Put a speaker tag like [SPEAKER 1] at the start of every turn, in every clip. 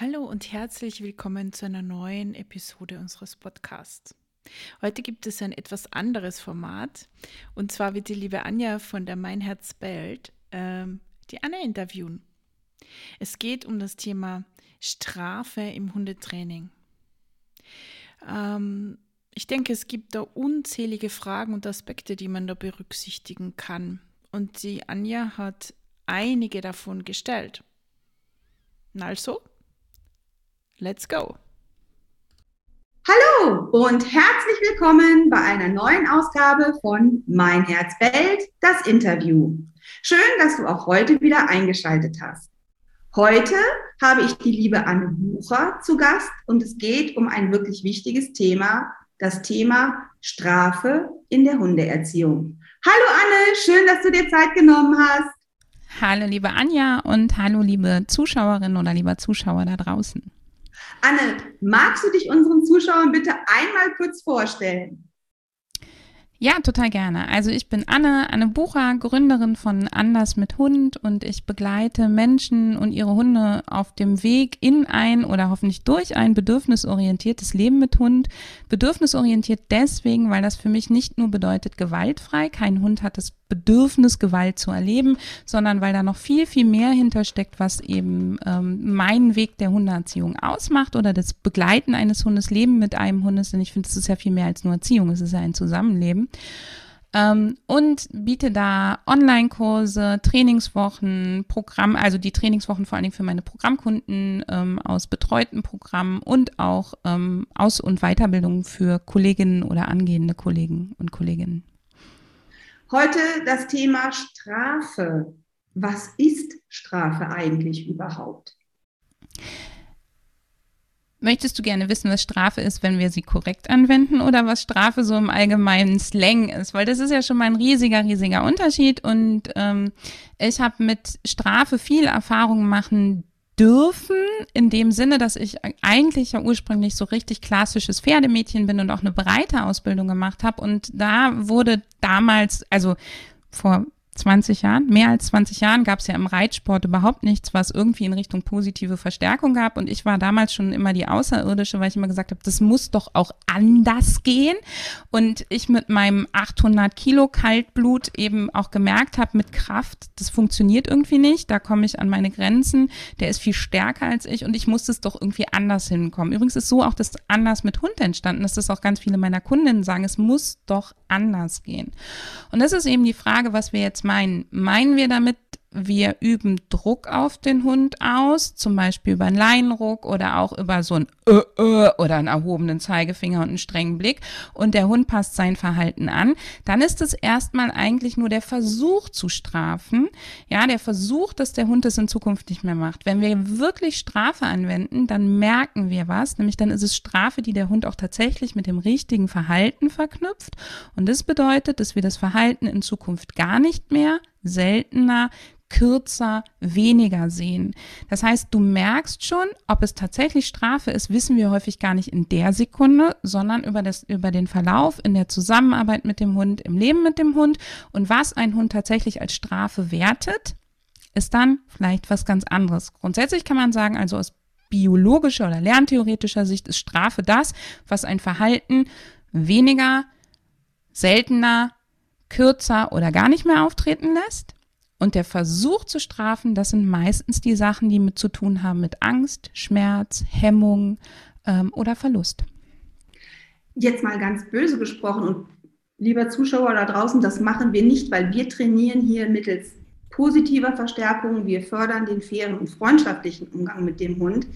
[SPEAKER 1] Hallo und herzlich willkommen zu einer neuen Episode unseres Podcasts. Heute gibt es ein etwas anderes Format und zwar wird die liebe Anja von der Mein Herz bellt ähm, die Anna interviewen. Es geht um das Thema Strafe im Hundetraining. Ähm, ich denke, es gibt da unzählige Fragen und Aspekte, die man da berücksichtigen kann. Und die Anja hat einige davon gestellt. Also, Let's go!
[SPEAKER 2] Hallo und herzlich willkommen bei einer neuen Ausgabe von Mein Herz bellt, das Interview. Schön, dass du auch heute wieder eingeschaltet hast. Heute habe ich die liebe Anne Bucher zu Gast und es geht um ein wirklich wichtiges Thema, das Thema Strafe in der Hundeerziehung. Hallo Anne, schön, dass du dir Zeit genommen hast.
[SPEAKER 3] Hallo liebe Anja und hallo liebe Zuschauerinnen oder lieber Zuschauer da draußen.
[SPEAKER 2] Anne, magst du dich unseren Zuschauern bitte einmal kurz vorstellen?
[SPEAKER 3] Ja, total gerne. Also ich bin Anne, Anne Bucher, Gründerin von Anders mit Hund und ich begleite Menschen und ihre Hunde auf dem Weg in ein oder hoffentlich durch ein bedürfnisorientiertes Leben mit Hund. Bedürfnisorientiert deswegen, weil das für mich nicht nur bedeutet gewaltfrei, kein Hund hat das Bedürfnis, Gewalt zu erleben, sondern weil da noch viel, viel mehr hintersteckt, was eben ähm, meinen Weg der Hundeerziehung ausmacht oder das Begleiten eines Hundes, Leben mit einem Hundes, denn ich finde, es ist ja viel mehr als nur Erziehung, es ist ja ein Zusammenleben. Ähm, und biete da Online-Kurse, Trainingswochen, Programm, also die Trainingswochen vor allen Dingen für meine Programmkunden ähm, aus betreuten Programmen und auch ähm, Aus- und Weiterbildung für Kolleginnen oder angehende Kollegen und Kolleginnen.
[SPEAKER 2] Heute das Thema Strafe. Was ist Strafe eigentlich überhaupt?
[SPEAKER 3] Möchtest du gerne wissen, was Strafe ist, wenn wir sie korrekt anwenden oder was Strafe so im allgemeinen Slang ist? Weil das ist ja schon mal ein riesiger, riesiger Unterschied und ähm, ich habe mit Strafe viel Erfahrung machen dürfen, in dem Sinne, dass ich eigentlich ja ursprünglich so richtig klassisches Pferdemädchen bin und auch eine breite Ausbildung gemacht habe. Und da wurde damals, also vor 20 Jahren, mehr als 20 Jahren gab es ja im Reitsport überhaupt nichts, was irgendwie in Richtung positive Verstärkung gab. Und ich war damals schon immer die Außerirdische, weil ich immer gesagt habe, das muss doch auch anders gehen. Und ich mit meinem 800 Kilo Kaltblut eben auch gemerkt habe, mit Kraft, das funktioniert irgendwie nicht. Da komme ich an meine Grenzen. Der ist viel stärker als ich und ich muss es doch irgendwie anders hinkommen. Übrigens ist so auch das anders mit Hund entstanden, dass das auch ganz viele meiner Kundinnen sagen, es muss doch anders gehen. Und das ist eben die Frage, was wir jetzt meinen. Meinen wir damit wir üben Druck auf den Hund aus, zum Beispiel über einen Leinenruck oder auch über so ein äh, äh, oder einen erhobenen Zeigefinger und einen strengen Blick. Und der Hund passt sein Verhalten an, dann ist es erstmal eigentlich nur der Versuch zu strafen, ja, der Versuch, dass der Hund es in Zukunft nicht mehr macht. Wenn wir wirklich Strafe anwenden, dann merken wir was, nämlich dann ist es Strafe, die der Hund auch tatsächlich mit dem richtigen Verhalten verknüpft. Und das bedeutet, dass wir das Verhalten in Zukunft gar nicht mehr seltener, kürzer, weniger sehen. Das heißt, du merkst schon, ob es tatsächlich Strafe ist, wissen wir häufig gar nicht in der Sekunde, sondern über, das, über den Verlauf in der Zusammenarbeit mit dem Hund, im Leben mit dem Hund und was ein Hund tatsächlich als Strafe wertet, ist dann vielleicht was ganz anderes. Grundsätzlich kann man sagen, also aus biologischer oder lerntheoretischer Sicht ist Strafe das, was ein Verhalten weniger, seltener, kürzer oder gar nicht mehr auftreten lässt. Und der Versuch zu strafen, das sind meistens die Sachen, die mit zu tun haben mit Angst, Schmerz, Hemmung ähm, oder Verlust.
[SPEAKER 2] Jetzt mal ganz böse gesprochen und lieber Zuschauer da draußen, das machen wir nicht, weil wir trainieren hier mittels positiver Verstärkung, wir fördern den fairen und freundschaftlichen Umgang mit dem Hund.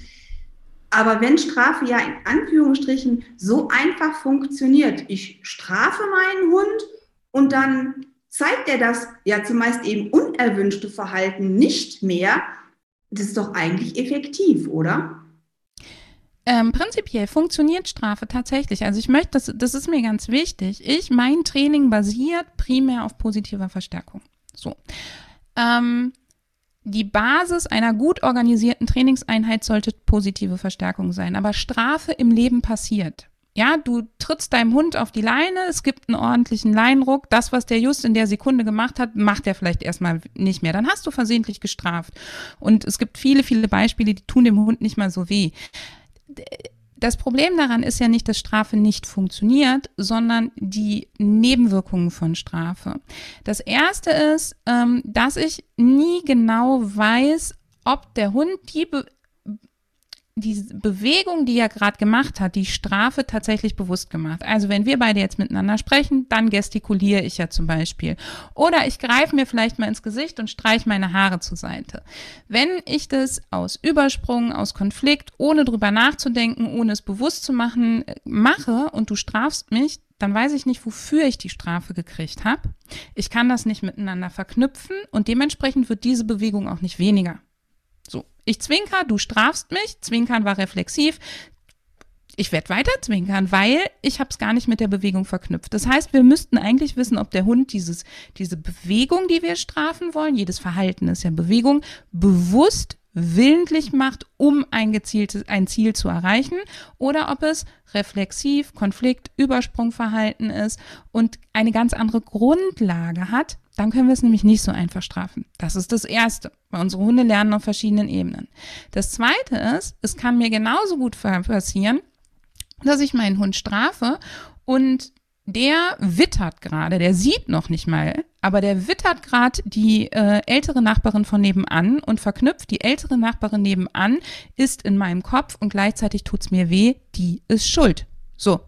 [SPEAKER 2] Aber wenn Strafe ja in Anführungsstrichen so einfach funktioniert, ich strafe meinen Hund und dann zeigt er das ja zumeist eben unerwünschte Verhalten nicht mehr, das ist doch eigentlich effektiv, oder?
[SPEAKER 3] Ähm, prinzipiell funktioniert Strafe tatsächlich. Also ich möchte, das, das ist mir ganz wichtig. Ich, mein Training basiert primär auf positiver Verstärkung. So. Ähm, die Basis einer gut organisierten Trainingseinheit sollte positive Verstärkung sein. Aber Strafe im Leben passiert. Ja, du trittst deinem Hund auf die Leine, es gibt einen ordentlichen Leinruck. Das, was der just in der Sekunde gemacht hat, macht er vielleicht erstmal nicht mehr. Dann hast du versehentlich gestraft. Und es gibt viele, viele Beispiele, die tun dem Hund nicht mal so weh. Das Problem daran ist ja nicht, dass Strafe nicht funktioniert, sondern die Nebenwirkungen von Strafe. Das erste ist, ähm, dass ich nie genau weiß, ob der Hund die die Bewegung, die er gerade gemacht hat, die Strafe tatsächlich bewusst gemacht. Also wenn wir beide jetzt miteinander sprechen, dann gestikuliere ich ja zum Beispiel. Oder ich greife mir vielleicht mal ins Gesicht und streiche meine Haare zur Seite. Wenn ich das aus Übersprung, aus Konflikt, ohne drüber nachzudenken, ohne es bewusst zu machen, äh, mache und du strafst mich, dann weiß ich nicht, wofür ich die Strafe gekriegt habe. Ich kann das nicht miteinander verknüpfen und dementsprechend wird diese Bewegung auch nicht weniger. Ich zwinker, du strafst mich. Zwinkern war reflexiv. Ich werde weiter zwinkern, weil ich habe es gar nicht mit der Bewegung verknüpft. Das heißt, wir müssten eigentlich wissen, ob der Hund dieses, diese Bewegung, die wir strafen wollen, jedes Verhalten ist ja Bewegung, bewusst willentlich macht, um ein gezieltes, ein Ziel zu erreichen, oder ob es reflexiv, Konflikt, Übersprungverhalten ist und eine ganz andere Grundlage hat, dann können wir es nämlich nicht so einfach strafen. Das ist das Erste, weil unsere Hunde lernen auf verschiedenen Ebenen. Das Zweite ist, es kann mir genauso gut passieren, dass ich meinen Hund strafe und der wittert gerade, der sieht noch nicht mal, aber der wittert gerade die äh, ältere Nachbarin von nebenan und verknüpft, die ältere Nachbarin nebenan ist in meinem Kopf und gleichzeitig tut's mir weh, die ist schuld. So.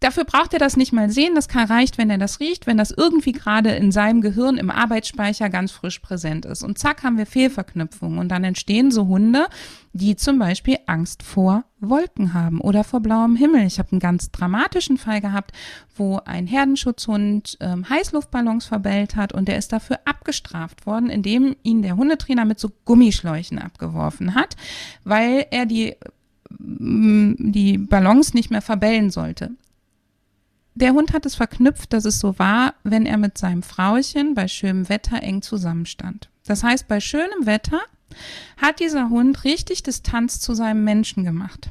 [SPEAKER 3] Dafür braucht er das nicht mal sehen, das kann reicht, wenn er das riecht, wenn das irgendwie gerade in seinem Gehirn im Arbeitsspeicher ganz frisch präsent ist. Und zack haben wir Fehlverknüpfungen und dann entstehen so Hunde, die zum Beispiel Angst vor Wolken haben oder vor blauem Himmel. Ich habe einen ganz dramatischen Fall gehabt, wo ein Herdenschutzhund ähm, Heißluftballons verbellt hat und der ist dafür abgestraft worden, indem ihn der Hundetrainer mit so Gummischläuchen abgeworfen hat, weil er die die Ballons nicht mehr verbellen sollte der Hund hat es verknüpft, dass es so war, wenn er mit seinem Frauchen bei schönem Wetter eng zusammenstand. Das heißt, bei schönem Wetter hat dieser Hund richtig Distanz zu seinem Menschen gemacht.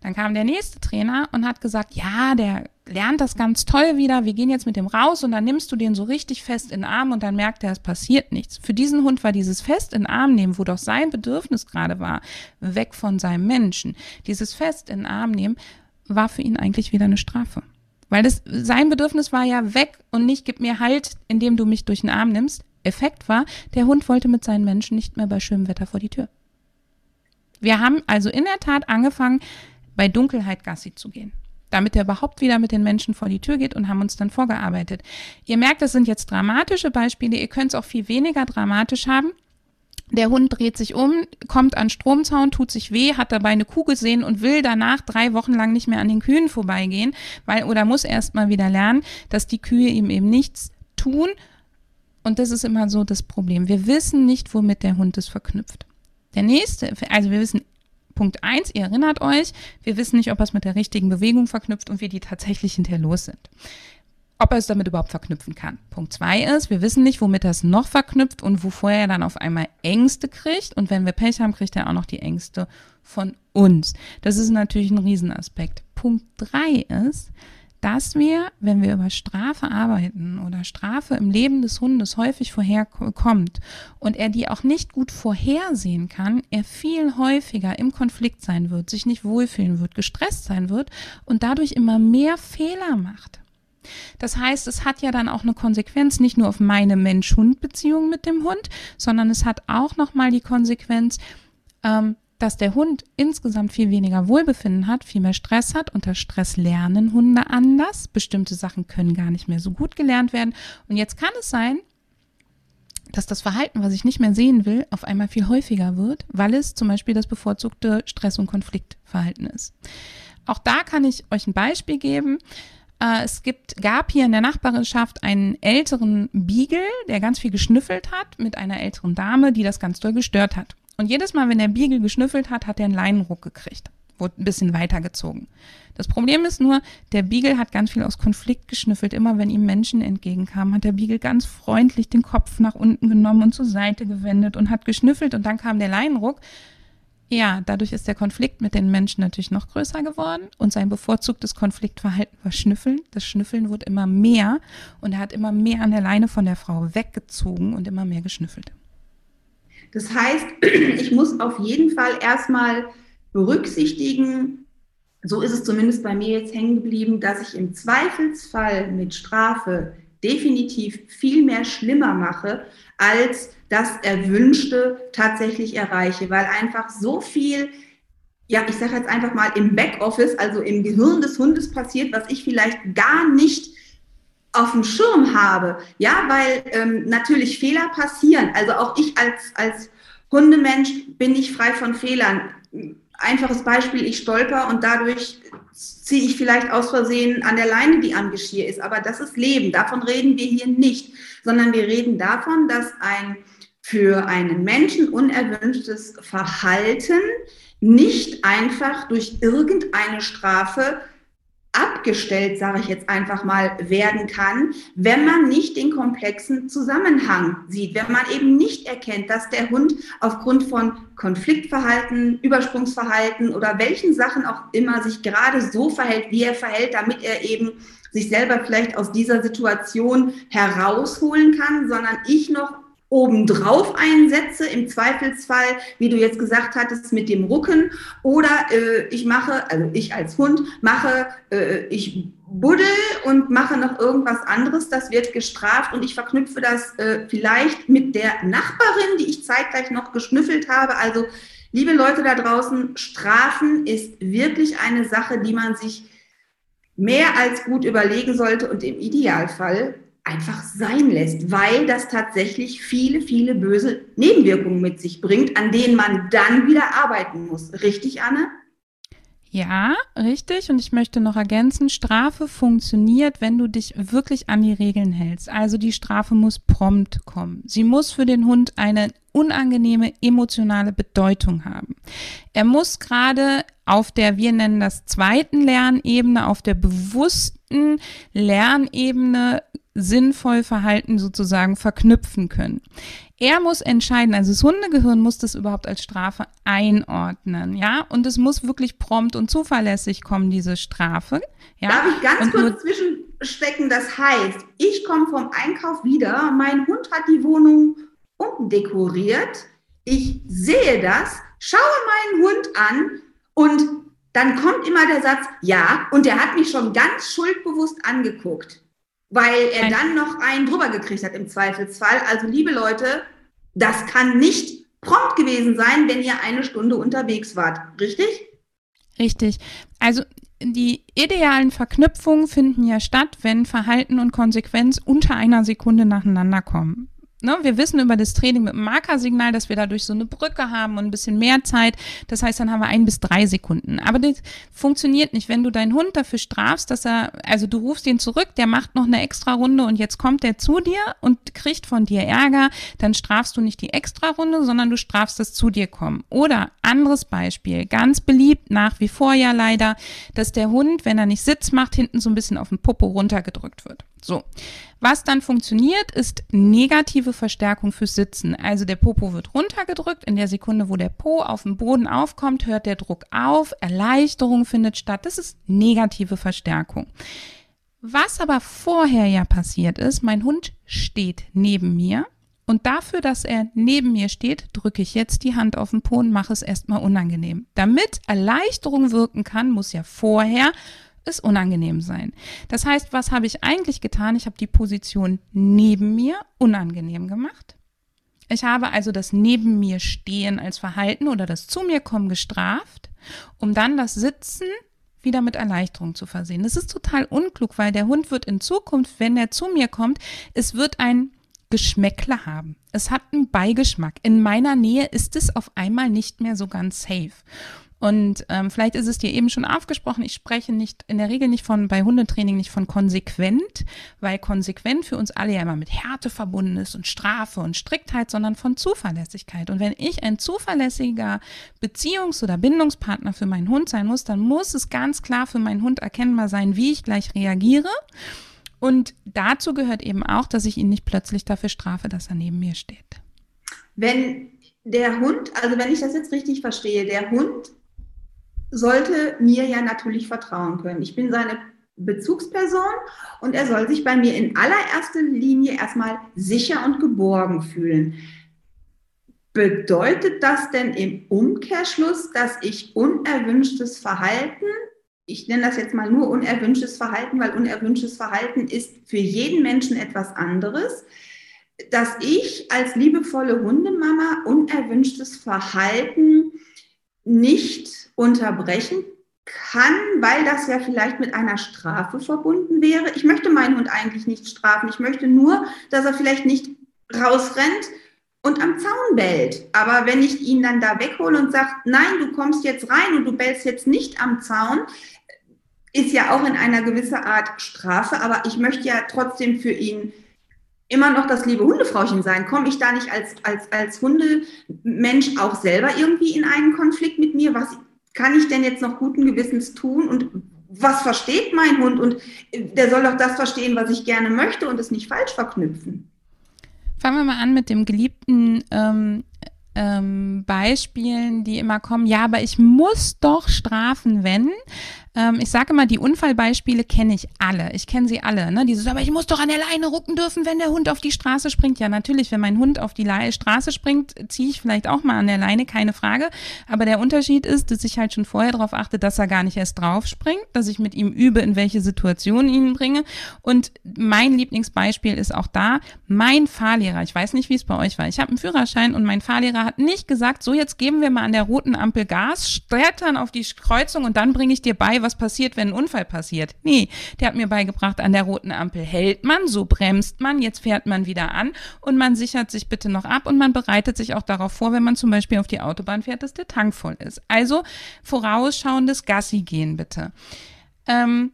[SPEAKER 3] Dann kam der nächste Trainer und hat gesagt, ja, der lernt das ganz toll wieder, wir gehen jetzt mit dem raus und dann nimmst du den so richtig fest in den Arm und dann merkt er, es passiert nichts. Für diesen Hund war dieses fest in den Arm nehmen, wo doch sein Bedürfnis gerade war, weg von seinem Menschen. Dieses fest in den Arm nehmen war für ihn eigentlich wieder eine Strafe. Weil das, sein Bedürfnis war ja weg und nicht, gib mir Halt, indem du mich durch den Arm nimmst. Effekt war, der Hund wollte mit seinen Menschen nicht mehr bei schönem Wetter vor die Tür. Wir haben also in der Tat angefangen, bei Dunkelheit Gassi zu gehen, damit er überhaupt wieder mit den Menschen vor die Tür geht und haben uns dann vorgearbeitet. Ihr merkt, das sind jetzt dramatische Beispiele, ihr könnt es auch viel weniger dramatisch haben. Der Hund dreht sich um, kommt an Stromzaun, tut sich weh, hat dabei eine Kuh gesehen und will danach drei Wochen lang nicht mehr an den Kühen vorbeigehen, weil oder muss erst mal wieder lernen, dass die Kühe ihm eben nichts tun. Und das ist immer so das Problem. Wir wissen nicht, womit der Hund es verknüpft. Der nächste, also wir wissen Punkt eins, ihr erinnert euch, wir wissen nicht, ob er es mit der richtigen Bewegung verknüpft und wie die tatsächlich hinterher los sind ob er es damit überhaupt verknüpfen kann. Punkt zwei ist, wir wissen nicht, womit er es noch verknüpft und wovor er dann auf einmal Ängste kriegt. Und wenn wir Pech haben, kriegt er auch noch die Ängste von uns. Das ist natürlich ein Riesenaspekt. Punkt drei ist, dass wir, wenn wir über Strafe arbeiten oder Strafe im Leben des Hundes häufig vorherkommt und er die auch nicht gut vorhersehen kann, er viel häufiger im Konflikt sein wird, sich nicht wohlfühlen wird, gestresst sein wird und dadurch immer mehr Fehler macht. Das heißt, es hat ja dann auch eine Konsequenz nicht nur auf meine Mensch-Hund-Beziehung mit dem Hund, sondern es hat auch nochmal die Konsequenz, ähm, dass der Hund insgesamt viel weniger Wohlbefinden hat, viel mehr Stress hat. Unter Stress lernen Hunde anders. Bestimmte Sachen können gar nicht mehr so gut gelernt werden. Und jetzt kann es sein, dass das Verhalten, was ich nicht mehr sehen will, auf einmal viel häufiger wird, weil es zum Beispiel das bevorzugte Stress- und Konfliktverhalten ist. Auch da kann ich euch ein Beispiel geben. Äh, es gibt, gab hier in der Nachbarschaft einen älteren Beagle, der ganz viel geschnüffelt hat mit einer älteren Dame, die das ganz doll gestört hat. Und jedes Mal, wenn der Beagle geschnüffelt hat, hat er einen Leinenruck gekriegt. Wurde ein bisschen weitergezogen. Das Problem ist nur, der Beagle hat ganz viel aus Konflikt geschnüffelt. Immer wenn ihm Menschen entgegenkamen, hat der Beagle ganz freundlich den Kopf nach unten genommen und zur Seite gewendet und hat geschnüffelt und dann kam der Leinenruck. Ja, dadurch ist der Konflikt mit den Menschen natürlich noch größer geworden und sein bevorzugtes Konfliktverhalten war Schnüffeln. Das Schnüffeln wurde immer mehr und er hat immer mehr an der Leine von der Frau weggezogen und immer mehr geschnüffelt.
[SPEAKER 2] Das heißt, ich muss auf jeden Fall erstmal berücksichtigen, so ist es zumindest bei mir jetzt hängen geblieben, dass ich im Zweifelsfall mit Strafe definitiv viel mehr schlimmer mache, als das Erwünschte tatsächlich erreiche, weil einfach so viel, ja, ich sage jetzt einfach mal im Backoffice, also im Gehirn des Hundes passiert, was ich vielleicht gar nicht auf dem Schirm habe. Ja, weil ähm, natürlich Fehler passieren. Also auch ich als, als Hundemensch bin nicht frei von Fehlern. Einfaches Beispiel, ich stolper und dadurch ziehe ich vielleicht aus Versehen an der Leine, die am Geschirr ist. Aber das ist Leben. Davon reden wir hier nicht, sondern wir reden davon, dass ein für einen Menschen unerwünschtes Verhalten nicht einfach durch irgendeine Strafe abgestellt, sage ich jetzt einfach mal, werden kann, wenn man nicht den komplexen Zusammenhang sieht, wenn man eben nicht erkennt, dass der Hund aufgrund von Konfliktverhalten, Übersprungsverhalten oder welchen Sachen auch immer sich gerade so verhält, wie er verhält, damit er eben sich selber vielleicht aus dieser Situation herausholen kann, sondern ich noch obendrauf einsetze, im Zweifelsfall, wie du jetzt gesagt hattest, mit dem Rucken. Oder äh, ich mache, also ich als Hund mache, äh, ich buddel und mache noch irgendwas anderes. Das wird gestraft und ich verknüpfe das äh, vielleicht mit der Nachbarin, die ich zeitgleich noch geschnüffelt habe. Also, liebe Leute da draußen, Strafen ist wirklich eine Sache, die man sich mehr als gut überlegen sollte und im Idealfall einfach sein lässt, weil das tatsächlich viele, viele böse Nebenwirkungen mit sich bringt, an denen man dann wieder arbeiten muss. Richtig, Anne?
[SPEAKER 3] Ja, richtig. Und ich möchte noch ergänzen, Strafe funktioniert, wenn du dich wirklich an die Regeln hältst. Also die Strafe muss prompt kommen. Sie muss für den Hund eine unangenehme emotionale Bedeutung haben. Er muss gerade auf der, wir nennen das zweiten Lernebene, auf der bewussten Lernebene sinnvoll Verhalten sozusagen verknüpfen können. Er muss entscheiden, also das Hundegehirn muss das überhaupt als Strafe einordnen, ja, und es muss wirklich prompt und zuverlässig kommen, diese Strafe. Ja?
[SPEAKER 2] Darf ich ganz und kurz zwischenstecken? Das heißt, ich komme vom Einkauf wieder, mein Hund hat die Wohnung umdekoriert, ich sehe das, schaue meinen Hund an und dann kommt immer der Satz, ja, und der hat mich schon ganz schuldbewusst angeguckt weil er dann noch einen drüber gekriegt hat im Zweifelsfall. Also liebe Leute, das kann nicht prompt gewesen sein, wenn ihr eine Stunde unterwegs wart. Richtig?
[SPEAKER 3] Richtig. Also die idealen Verknüpfungen finden ja statt, wenn Verhalten und Konsequenz unter einer Sekunde nacheinander kommen ne, wir wissen über das Training mit dem Markersignal, dass wir dadurch so eine Brücke haben und ein bisschen mehr Zeit. Das heißt, dann haben wir ein bis drei Sekunden. Aber das funktioniert nicht, wenn du deinen Hund dafür strafst, dass er, also du rufst ihn zurück, der macht noch eine extra Runde und jetzt kommt er zu dir und kriegt von dir Ärger, dann strafst du nicht die extra Runde, sondern du strafst das zu dir kommen. Oder anderes Beispiel, ganz beliebt nach wie vor ja leider, dass der Hund, wenn er nicht Sitz macht, hinten so ein bisschen auf den Popo runtergedrückt wird. So. Was dann funktioniert, ist negative Verstärkung fürs Sitzen. Also der Popo wird runtergedrückt. In der Sekunde, wo der Po auf dem Boden aufkommt, hört der Druck auf. Erleichterung findet statt. Das ist negative Verstärkung. Was aber vorher ja passiert ist, mein Hund steht neben mir. Und dafür, dass er neben mir steht, drücke ich jetzt die Hand auf den Po und mache es erstmal unangenehm. Damit Erleichterung wirken kann, muss ja vorher es unangenehm sein. Das heißt, was habe ich eigentlich getan? Ich habe die Position neben mir unangenehm gemacht. Ich habe also das neben mir stehen als Verhalten oder das zu mir kommen gestraft, um dann das Sitzen wieder mit Erleichterung zu versehen. Das ist total unklug, weil der Hund wird in Zukunft, wenn er zu mir kommt, es wird ein Geschmäckle haben. Es hat einen Beigeschmack. In meiner Nähe ist es auf einmal nicht mehr so ganz safe. Und ähm, vielleicht ist es dir eben schon aufgesprochen, ich spreche nicht in der Regel nicht von bei Hundetraining nicht von konsequent, weil konsequent für uns alle ja immer mit Härte verbunden ist und Strafe und Striktheit, sondern von Zuverlässigkeit. Und wenn ich ein zuverlässiger Beziehungs- oder Bindungspartner für meinen Hund sein muss, dann muss es ganz klar für meinen Hund erkennbar sein, wie ich gleich reagiere. Und dazu gehört eben auch, dass ich ihn nicht plötzlich dafür strafe, dass er neben mir steht.
[SPEAKER 2] Wenn der Hund, also wenn ich das jetzt richtig verstehe, der Hund sollte mir ja natürlich vertrauen können. Ich bin seine Bezugsperson und er soll sich bei mir in allererster Linie erstmal sicher und geborgen fühlen. Bedeutet das denn im Umkehrschluss, dass ich unerwünschtes Verhalten, ich nenne das jetzt mal nur unerwünschtes Verhalten, weil unerwünschtes Verhalten ist für jeden Menschen etwas anderes, dass ich als liebevolle Hundemama unerwünschtes Verhalten nicht unterbrechen kann, weil das ja vielleicht mit einer Strafe verbunden wäre. Ich möchte meinen Hund eigentlich nicht strafen. Ich möchte nur, dass er vielleicht nicht rausrennt und am Zaun bellt. Aber wenn ich ihn dann da weghole und sage, nein, du kommst jetzt rein und du bellst jetzt nicht am Zaun, ist ja auch in einer gewissen Art Strafe. Aber ich möchte ja trotzdem für ihn immer noch das liebe Hundefrauchen sein? Komme ich da nicht als, als, als Hundemensch auch selber irgendwie in einen Konflikt mit mir? Was kann ich denn jetzt noch guten Gewissens tun? Und was versteht mein Hund? Und der soll doch das verstehen, was ich gerne möchte und es nicht falsch verknüpfen.
[SPEAKER 3] Fangen wir mal an mit dem geliebten ähm, ähm, Beispielen, die immer kommen. Ja, aber ich muss doch strafen, wenn. Ähm, ich sage immer, die Unfallbeispiele kenne ich alle. Ich kenne sie alle. Ne? Dieses, aber ich muss doch an der Leine rucken dürfen, wenn der Hund auf die Straße springt. Ja, natürlich, wenn mein Hund auf die Le Straße springt, ziehe ich vielleicht auch mal an der Leine, keine Frage. Aber der Unterschied ist, dass ich halt schon vorher darauf achte, dass er gar nicht erst drauf springt, dass ich mit ihm übe, in welche Situation ihn bringe. Und mein Lieblingsbeispiel ist auch da, mein Fahrlehrer. Ich weiß nicht, wie es bei euch war. Ich habe einen Führerschein und mein Fahrlehrer hat nicht gesagt, so jetzt geben wir mal an der roten Ampel Gas, dann auf die Kreuzung und dann bringe ich dir bei, was passiert, wenn ein Unfall passiert. Nee, der hat mir beigebracht, an der roten Ampel hält man, so bremst man, jetzt fährt man wieder an und man sichert sich bitte noch ab und man bereitet sich auch darauf vor, wenn man zum Beispiel auf die Autobahn fährt, dass der Tank voll ist. Also vorausschauendes Gassi gehen bitte. Ähm,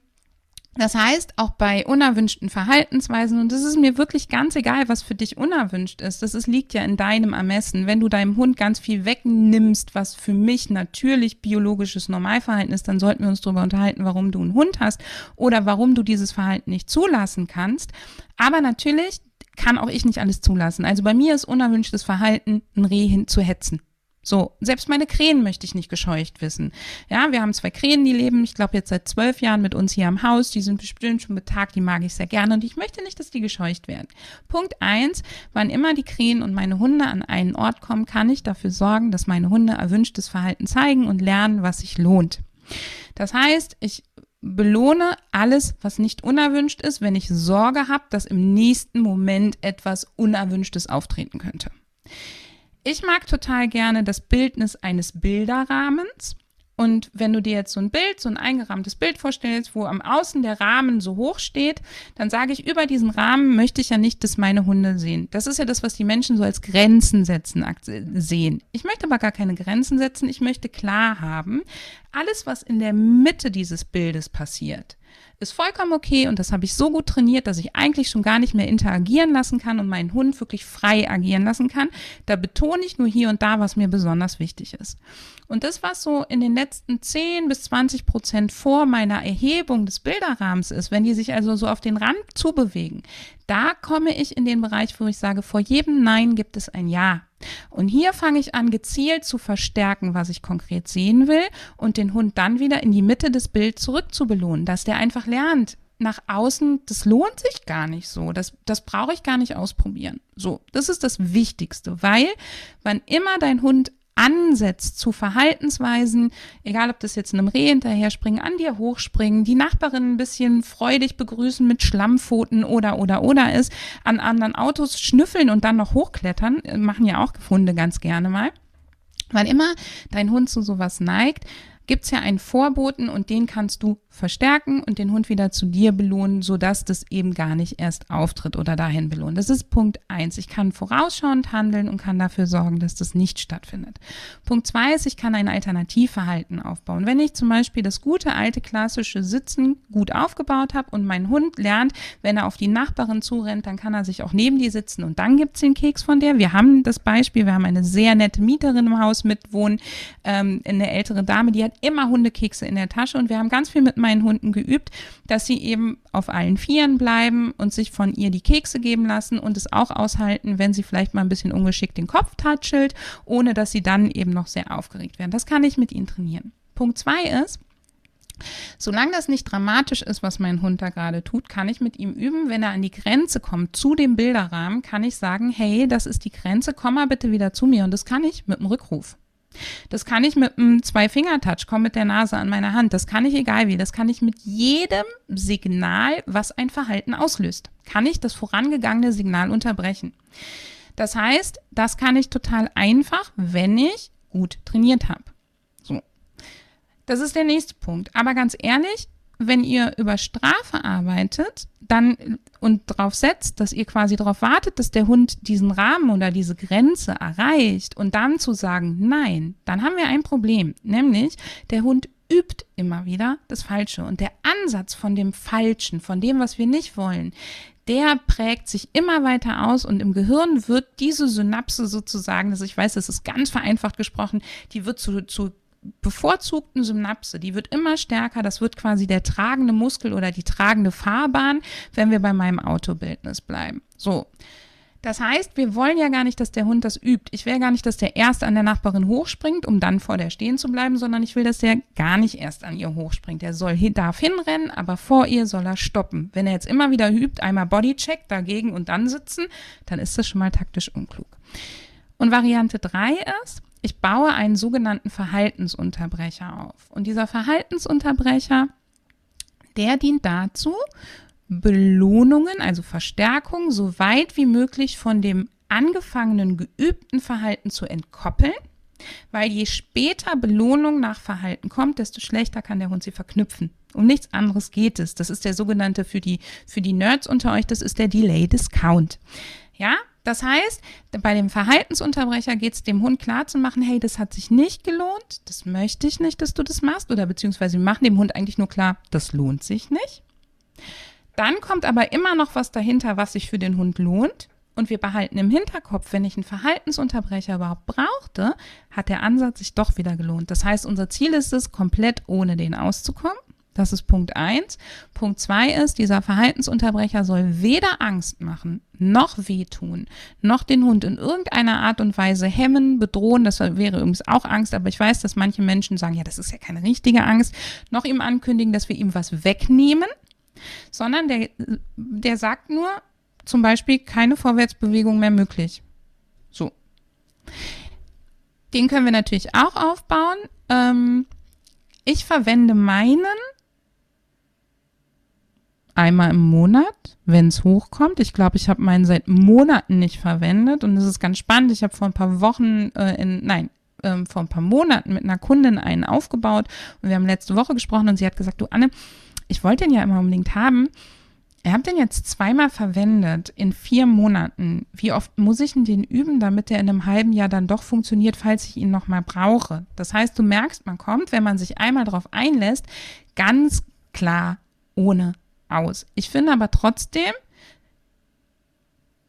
[SPEAKER 3] das heißt, auch bei unerwünschten Verhaltensweisen, und das ist mir wirklich ganz egal, was für dich unerwünscht ist, das ist, liegt ja in deinem Ermessen. Wenn du deinem Hund ganz viel wegnimmst, was für mich natürlich biologisches Normalverhalten ist, dann sollten wir uns darüber unterhalten, warum du einen Hund hast oder warum du dieses Verhalten nicht zulassen kannst. Aber natürlich kann auch ich nicht alles zulassen. Also bei mir ist unerwünschtes Verhalten, ein Reh hin zu hetzen. So, selbst meine Krähen möchte ich nicht gescheucht wissen. Ja, wir haben zwei Krähen, die leben, ich glaube, jetzt seit zwölf Jahren mit uns hier am Haus. Die sind bestimmt schon betagt, die mag ich sehr gerne und ich möchte nicht, dass die gescheucht werden. Punkt eins, wann immer die Krähen und meine Hunde an einen Ort kommen, kann ich dafür sorgen, dass meine Hunde erwünschtes Verhalten zeigen und lernen, was sich lohnt. Das heißt, ich belohne alles, was nicht unerwünscht ist, wenn ich Sorge habe, dass im nächsten Moment etwas Unerwünschtes auftreten könnte. Ich mag total gerne das Bildnis eines Bilderrahmens. Und wenn du dir jetzt so ein Bild, so ein eingerahmtes Bild vorstellst, wo am Außen der Rahmen so hoch steht, dann sage ich, über diesen Rahmen möchte ich ja nicht, dass meine Hunde sehen. Das ist ja das, was die Menschen so als Grenzen setzen, sehen. Ich möchte aber gar keine Grenzen setzen. Ich möchte klar haben, alles, was in der Mitte dieses Bildes passiert, ist vollkommen okay und das habe ich so gut trainiert, dass ich eigentlich schon gar nicht mehr interagieren lassen kann und meinen Hund wirklich frei agieren lassen kann. Da betone ich nur hier und da, was mir besonders wichtig ist. Und das, was so in den letzten 10 bis 20 Prozent vor meiner Erhebung des Bilderrahmens ist, wenn die sich also so auf den Rand zubewegen, da komme ich in den Bereich, wo ich sage, vor jedem Nein gibt es ein Ja. Und hier fange ich an, gezielt zu verstärken, was ich konkret sehen will und den Hund dann wieder in die Mitte des Bilds zurückzubelohnen, dass der einfach lernt, nach außen, das lohnt sich gar nicht so. Das, das brauche ich gar nicht ausprobieren. So, das ist das Wichtigste, weil wann immer dein Hund ansetzt zu Verhaltensweisen, egal ob das jetzt einem Reh hinterher springen, an dir hochspringen, die Nachbarin ein bisschen freudig begrüßen mit Schlammpfoten oder oder oder ist, an anderen Autos schnüffeln und dann noch hochklettern, äh, machen ja auch Hunde ganz gerne mal. Wann immer dein Hund zu sowas neigt, gibt's ja einen Vorboten und den kannst du verstärken und den Hund wieder zu dir belohnen, sodass das eben gar nicht erst auftritt oder dahin belohnen. Das ist Punkt eins. Ich kann vorausschauend handeln und kann dafür sorgen, dass das nicht stattfindet. Punkt zwei ist, ich kann ein Alternativverhalten aufbauen. Wenn ich zum Beispiel das gute alte klassische Sitzen gut aufgebaut habe und mein Hund lernt, wenn er auf die Nachbarin zurennt, dann kann er sich auch neben die sitzen und dann gibt's den Keks von der. Wir haben das Beispiel, wir haben eine sehr nette Mieterin im Haus mitwohnen, ähm, eine ältere Dame, die hat immer Hundekekse in der Tasche und wir haben ganz viel mit meinen Hunden geübt, dass sie eben auf allen Vieren bleiben und sich von ihr die Kekse geben lassen und es auch aushalten, wenn sie vielleicht mal ein bisschen ungeschickt den Kopf tatschelt, ohne dass sie dann eben noch sehr aufgeregt werden. Das kann ich mit ihnen trainieren. Punkt zwei ist, Solange das nicht dramatisch ist, was mein Hund da gerade tut, kann ich mit ihm üben. Wenn er an die Grenze kommt zu dem Bilderrahmen, kann ich sagen, hey, das ist die Grenze, komm mal bitte wieder zu mir. Und das kann ich mit einem Rückruf. Das kann ich mit einem Zwei-Finger-Touch, komm mit der Nase an meine Hand. Das kann ich egal wie. Das kann ich mit jedem Signal, was ein Verhalten auslöst. Kann ich das vorangegangene Signal unterbrechen. Das heißt, das kann ich total einfach, wenn ich gut trainiert habe. Das ist der nächste Punkt. Aber ganz ehrlich, wenn ihr über Strafe arbeitet, dann und darauf setzt, dass ihr quasi darauf wartet, dass der Hund diesen Rahmen oder diese Grenze erreicht und dann zu sagen, nein, dann haben wir ein Problem. Nämlich, der Hund übt immer wieder das Falsche. Und der Ansatz von dem Falschen, von dem, was wir nicht wollen, der prägt sich immer weiter aus und im Gehirn wird diese Synapse sozusagen, also ich weiß, das ist ganz vereinfacht gesprochen, die wird zu, zu bevorzugten Synapse, die wird immer stärker. Das wird quasi der tragende Muskel oder die tragende Fahrbahn, wenn wir bei meinem Autobildnis bleiben. So. Das heißt, wir wollen ja gar nicht, dass der Hund das übt. Ich will gar nicht, dass der erst an der Nachbarin hochspringt, um dann vor der stehen zu bleiben, sondern ich will, dass der gar nicht erst an ihr hochspringt. Der soll darf hinrennen, aber vor ihr soll er stoppen. Wenn er jetzt immer wieder übt, einmal Bodycheck dagegen und dann sitzen, dann ist das schon mal taktisch unklug. Und Variante 3 ist, ich baue einen sogenannten Verhaltensunterbrecher auf. Und dieser Verhaltensunterbrecher, der dient dazu, Belohnungen, also Verstärkung, so weit wie möglich von dem angefangenen, geübten Verhalten zu entkoppeln. Weil je später Belohnung nach Verhalten kommt, desto schlechter kann der Hund sie verknüpfen. Um nichts anderes geht es. Das ist der sogenannte für die, für die Nerds unter euch, das ist der Delay Discount. Ja, das heißt, bei dem Verhaltensunterbrecher geht es dem Hund klar zu machen, hey, das hat sich nicht gelohnt, das möchte ich nicht, dass du das machst, oder beziehungsweise wir machen dem Hund eigentlich nur klar, das lohnt sich nicht. Dann kommt aber immer noch was dahinter, was sich für den Hund lohnt. Und wir behalten im Hinterkopf, wenn ich einen Verhaltensunterbrecher überhaupt brauchte, hat der Ansatz sich doch wieder gelohnt. Das heißt, unser Ziel ist es, komplett ohne den auszukommen. Das ist Punkt eins. Punkt zwei ist, dieser Verhaltensunterbrecher soll weder Angst machen, noch wehtun, noch den Hund in irgendeiner Art und Weise hemmen, bedrohen. Das wäre übrigens auch Angst, aber ich weiß, dass manche Menschen sagen, ja, das ist ja keine richtige Angst, noch ihm ankündigen, dass wir ihm was wegnehmen, sondern der, der sagt nur zum Beispiel keine Vorwärtsbewegung mehr möglich. So. Den können wir natürlich auch aufbauen. Ähm, ich verwende meinen einmal im Monat, wenn es hochkommt. Ich glaube, ich habe meinen seit Monaten nicht verwendet und es ist ganz spannend. Ich habe vor ein paar Wochen, äh, in, nein, ähm, vor ein paar Monaten mit einer Kundin einen aufgebaut und wir haben letzte Woche gesprochen und sie hat gesagt, du Anne, ich wollte den ja immer unbedingt haben. Ihr habt den jetzt zweimal verwendet in vier Monaten. Wie oft muss ich den üben, damit der in einem halben Jahr dann doch funktioniert, falls ich ihn nochmal brauche? Das heißt, du merkst, man kommt, wenn man sich einmal darauf einlässt, ganz klar ohne aus. Ich finde aber trotzdem,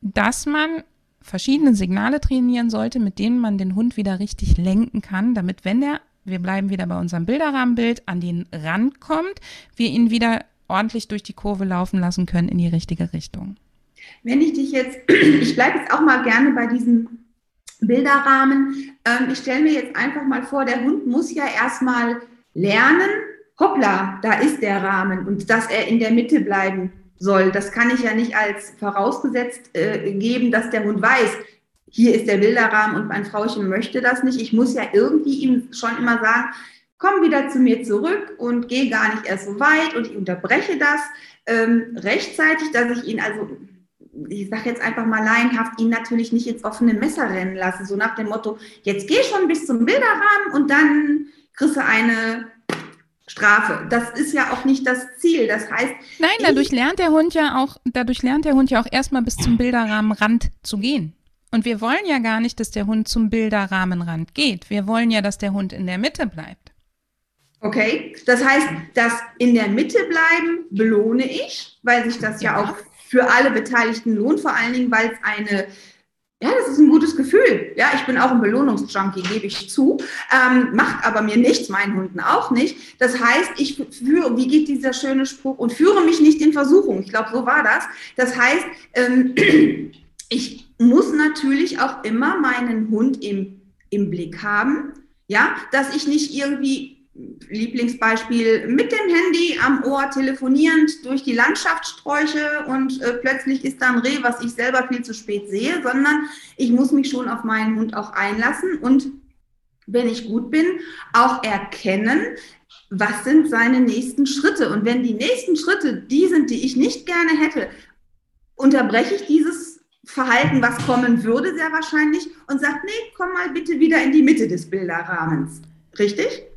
[SPEAKER 3] dass man verschiedene Signale trainieren sollte, mit denen man den Hund wieder richtig lenken kann, damit wenn der, wir bleiben wieder bei unserem Bilderrahmenbild, an den Rand kommt, wir ihn wieder ordentlich durch die Kurve laufen lassen können in die richtige Richtung.
[SPEAKER 2] Wenn ich dich jetzt, ich bleibe jetzt auch mal gerne bei diesem Bilderrahmen. Ähm, ich stelle mir jetzt einfach mal vor, der Hund muss ja erstmal lernen, hoppla, da ist der Rahmen und dass er in der Mitte bleiben soll. Das kann ich ja nicht als vorausgesetzt äh, geben, dass der Hund weiß, hier ist der Bilderrahmen und mein Frauchen möchte das nicht. Ich muss ja irgendwie ihm schon immer sagen, komm wieder zu mir zurück und geh gar nicht erst so weit und ich unterbreche das ähm, rechtzeitig, dass ich ihn also, ich sage jetzt einfach mal laienhaft, ihn natürlich nicht ins offene Messer rennen lasse, so nach dem Motto, jetzt geh schon bis zum Bilderrahmen und dann kriegst du eine Strafe. Das ist ja auch nicht das Ziel. Das heißt.
[SPEAKER 3] Nein, dadurch lernt der Hund ja auch, dadurch lernt der Hund ja auch erstmal bis zum Bilderrahmenrand zu gehen. Und wir wollen ja gar nicht, dass der Hund zum Bilderrahmenrand geht. Wir wollen ja, dass der Hund in der Mitte bleibt.
[SPEAKER 2] Okay, das heißt, das in der Mitte bleiben belohne ich, weil sich das ja, ja auch für alle Beteiligten lohnt, vor allen Dingen, weil es eine Ja, das ist ein gutes Gefühl. Ja, ich bin auch ein Belohnungsjunkie, gebe ich zu. Ähm, macht aber mir nichts, meinen Hunden auch nicht. Das heißt, ich führe, wie geht dieser schöne Spruch, und führe mich nicht in Versuchung. Ich glaube, so war das. Das heißt, ähm, ich muss natürlich auch immer meinen Hund im, im Blick haben. Ja, dass ich nicht irgendwie Lieblingsbeispiel mit dem Handy am Ohr telefonierend durch die Landschaft sträuche und äh, plötzlich ist da ein Reh, was ich selber viel zu spät sehe, sondern ich muss mich schon auf meinen Hund auch einlassen und wenn ich gut bin, auch erkennen, was sind seine nächsten Schritte. Und wenn die nächsten Schritte die sind, die ich nicht gerne hätte, unterbreche ich dieses Verhalten, was kommen würde, sehr wahrscheinlich und sage, nee, komm mal bitte wieder in die Mitte des Bilderrahmens. Richtig?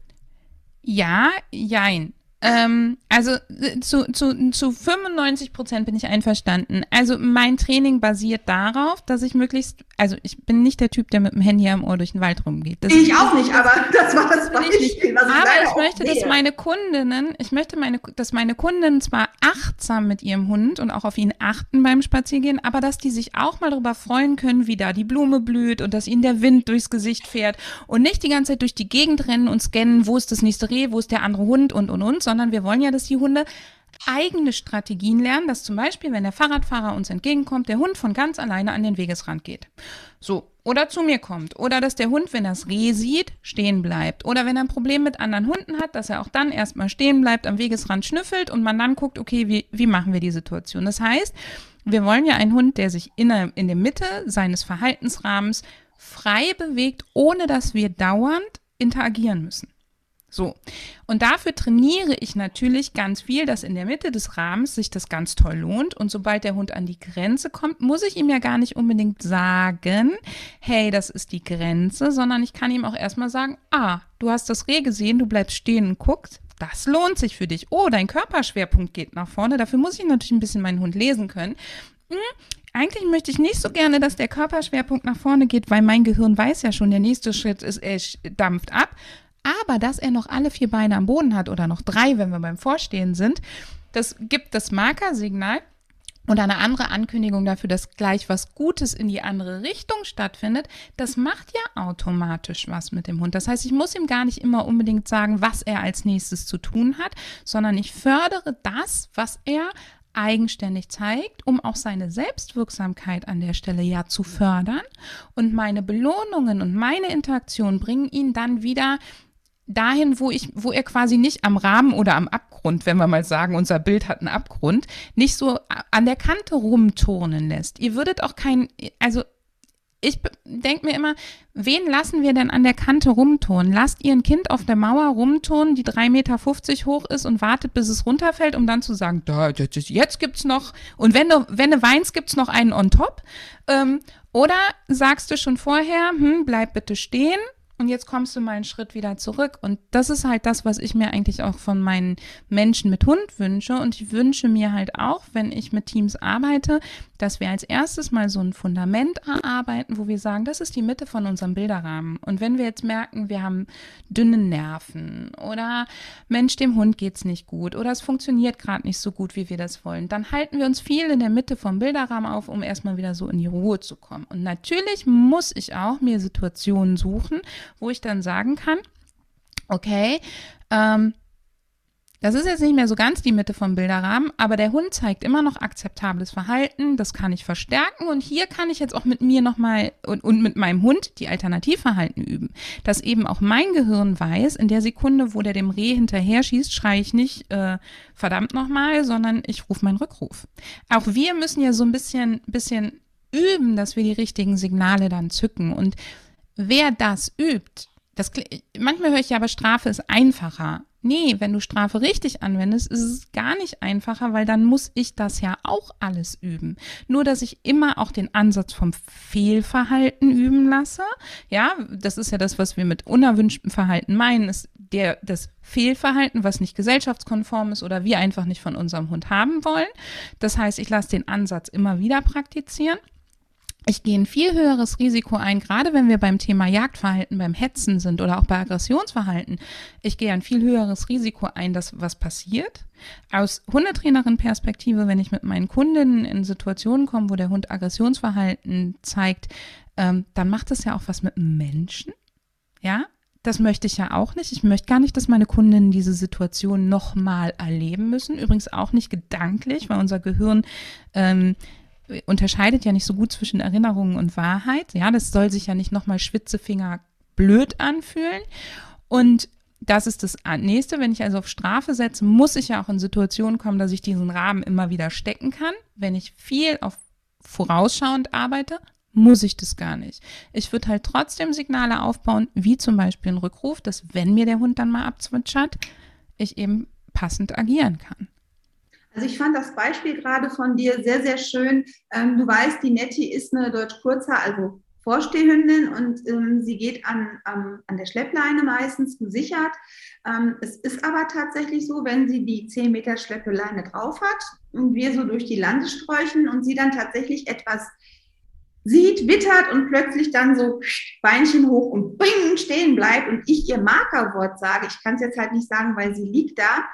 [SPEAKER 3] Ja, jein. Ähm, also äh, zu, zu, zu 95 Prozent bin ich einverstanden. Also mein Training basiert darauf, dass ich möglichst, also ich bin nicht der Typ, der mit dem Handy am Ohr durch den Wald rumgeht.
[SPEAKER 2] Das ich auch nicht, aber das war das Beispiel.
[SPEAKER 3] Was aber ich möchte, dass meine Kundinnen, ich möchte meine, dass meine Kundinnen zwar achtsam mit ihrem Hund und auch auf ihn achten beim Spaziergehen, aber dass die sich auch mal darüber freuen können, wie da die Blume blüht und dass ihnen der Wind durchs Gesicht fährt und nicht die ganze Zeit durch die Gegend rennen und scannen, wo ist das nächste Reh, wo ist der andere Hund und und und, sondern wir wollen ja, dass die Hunde eigene Strategien lernen, dass zum Beispiel, wenn der Fahrradfahrer uns entgegenkommt, der Hund von ganz alleine an den Wegesrand geht. So. Oder zu mir kommt. Oder dass der Hund, wenn er das Reh sieht, stehen bleibt. Oder wenn er ein Problem mit anderen Hunden hat, dass er auch dann erstmal stehen bleibt, am Wegesrand schnüffelt und man dann guckt, okay, wie, wie machen wir die Situation? Das heißt, wir wollen ja einen Hund, der sich in der, in der Mitte seines Verhaltensrahmens frei bewegt, ohne dass wir dauernd interagieren müssen. So. Und dafür trainiere ich natürlich ganz viel, dass in der Mitte des Rahmens sich das ganz toll lohnt. Und sobald der Hund an die Grenze kommt, muss ich ihm ja gar nicht unbedingt sagen, hey, das ist die Grenze, sondern ich kann ihm auch erstmal sagen, ah, du hast das Reh gesehen, du bleibst stehen und guckst. Das lohnt sich für dich. Oh, dein Körperschwerpunkt geht nach vorne. Dafür muss ich natürlich ein bisschen meinen Hund lesen können. Hm, eigentlich möchte ich nicht so gerne, dass der Körperschwerpunkt nach vorne geht, weil mein Gehirn weiß ja schon, der nächste Schritt ist, er dampft ab. Aber dass er noch alle vier Beine am Boden hat oder noch drei, wenn wir beim Vorstehen sind, das gibt das Markersignal oder eine andere Ankündigung dafür, dass gleich was Gutes in die andere Richtung stattfindet, das macht ja automatisch was mit dem Hund. Das heißt, ich muss ihm gar nicht immer unbedingt sagen, was er als nächstes zu tun hat, sondern ich fördere das, was er eigenständig zeigt, um auch seine Selbstwirksamkeit an der Stelle ja zu fördern. Und meine Belohnungen und meine Interaktion bringen ihn dann wieder dahin, wo ich, wo er quasi nicht am Rahmen oder am Abgrund, wenn wir mal sagen, unser Bild hat einen Abgrund, nicht so an der Kante rumturnen lässt. Ihr würdet auch kein, also ich denke mir immer, wen lassen wir denn an der Kante rumturnen? Lasst ihr ein Kind auf der Mauer rumturnen, die 3,50 Meter hoch ist und wartet, bis es runterfällt, um dann zu sagen, da, jetzt gibt's noch, und wenn du, wenn du weinst, gibt's noch einen on top. Ähm, oder sagst du schon vorher, hm, bleib bitte stehen, und jetzt kommst du mal einen Schritt wieder zurück. Und das ist halt das, was ich mir eigentlich auch von meinen Menschen mit Hund wünsche. Und ich wünsche mir halt auch, wenn ich mit Teams arbeite, dass wir als erstes mal so ein Fundament erarbeiten, wo wir sagen, das ist die Mitte von unserem Bilderrahmen. Und wenn wir jetzt merken, wir haben dünne Nerven oder Mensch, dem Hund geht's nicht gut oder es funktioniert gerade nicht so gut, wie wir das wollen, dann halten wir uns viel in der Mitte vom Bilderrahmen auf, um erstmal wieder so in die Ruhe zu kommen. Und natürlich muss ich auch mir Situationen suchen, wo ich dann sagen kann, okay, ähm, das ist jetzt nicht mehr so ganz die Mitte vom Bilderrahmen, aber der Hund zeigt immer noch akzeptables Verhalten. Das kann ich verstärken und hier kann ich jetzt auch mit mir nochmal und, und mit meinem Hund die Alternativverhalten üben. Dass eben auch mein Gehirn weiß, in der Sekunde, wo der dem Reh hinterher schießt, schreie ich nicht äh, verdammt nochmal, sondern ich rufe meinen Rückruf. Auch wir müssen ja so ein bisschen, bisschen üben, dass wir die richtigen Signale dann zücken und wer das übt, das, manchmal höre ich ja, aber Strafe ist einfacher. Nee, wenn du Strafe richtig anwendest, ist es gar nicht einfacher, weil dann muss ich das ja auch alles üben. Nur, dass ich immer auch den Ansatz vom Fehlverhalten üben lasse. Ja, das ist ja das, was wir mit unerwünschtem Verhalten meinen, ist der, das Fehlverhalten, was nicht gesellschaftskonform ist oder wir einfach nicht von unserem Hund haben wollen. Das heißt, ich lasse den Ansatz immer wieder praktizieren. Ich gehe ein viel höheres Risiko ein, gerade wenn wir beim Thema Jagdverhalten, beim Hetzen sind oder auch bei Aggressionsverhalten. Ich gehe ein viel höheres Risiko ein, dass was passiert. Aus Hundetrainerin-Perspektive, wenn ich mit meinen Kundinnen in Situationen komme, wo der Hund Aggressionsverhalten zeigt, ähm, dann macht das ja auch was mit Menschen. Ja, das möchte ich ja auch nicht. Ich möchte gar nicht, dass meine Kundinnen diese Situation nochmal erleben müssen. Übrigens auch nicht gedanklich, weil unser Gehirn ähm, unterscheidet ja nicht so gut zwischen Erinnerungen und Wahrheit. Ja, das soll sich ja nicht nochmal Schwitzefinger blöd anfühlen. Und das ist das nächste. Wenn ich also auf Strafe setze, muss ich ja auch in Situationen kommen, dass ich diesen Rahmen immer wieder stecken kann. Wenn ich viel auf vorausschauend arbeite, muss ich das gar nicht. Ich würde halt trotzdem Signale aufbauen, wie zum Beispiel ein Rückruf, dass wenn mir der Hund dann mal abzwitschert, ich eben passend agieren kann.
[SPEAKER 2] Also ich fand das Beispiel gerade von dir sehr, sehr schön. Ähm, du weißt, die Nettie ist eine Deutsch-Kurzer, also Vorstehhündin und ähm, sie geht an, ähm, an der Schleppleine meistens gesichert. Ähm, es ist aber tatsächlich so, wenn sie die 10 Meter Schleppeleine drauf hat und wir so durch die Lande sträuchen und sie dann tatsächlich etwas sieht, wittert und plötzlich dann so Beinchen hoch und bing stehen bleibt und ich ihr Markerwort sage, ich kann es jetzt halt nicht sagen, weil sie liegt da,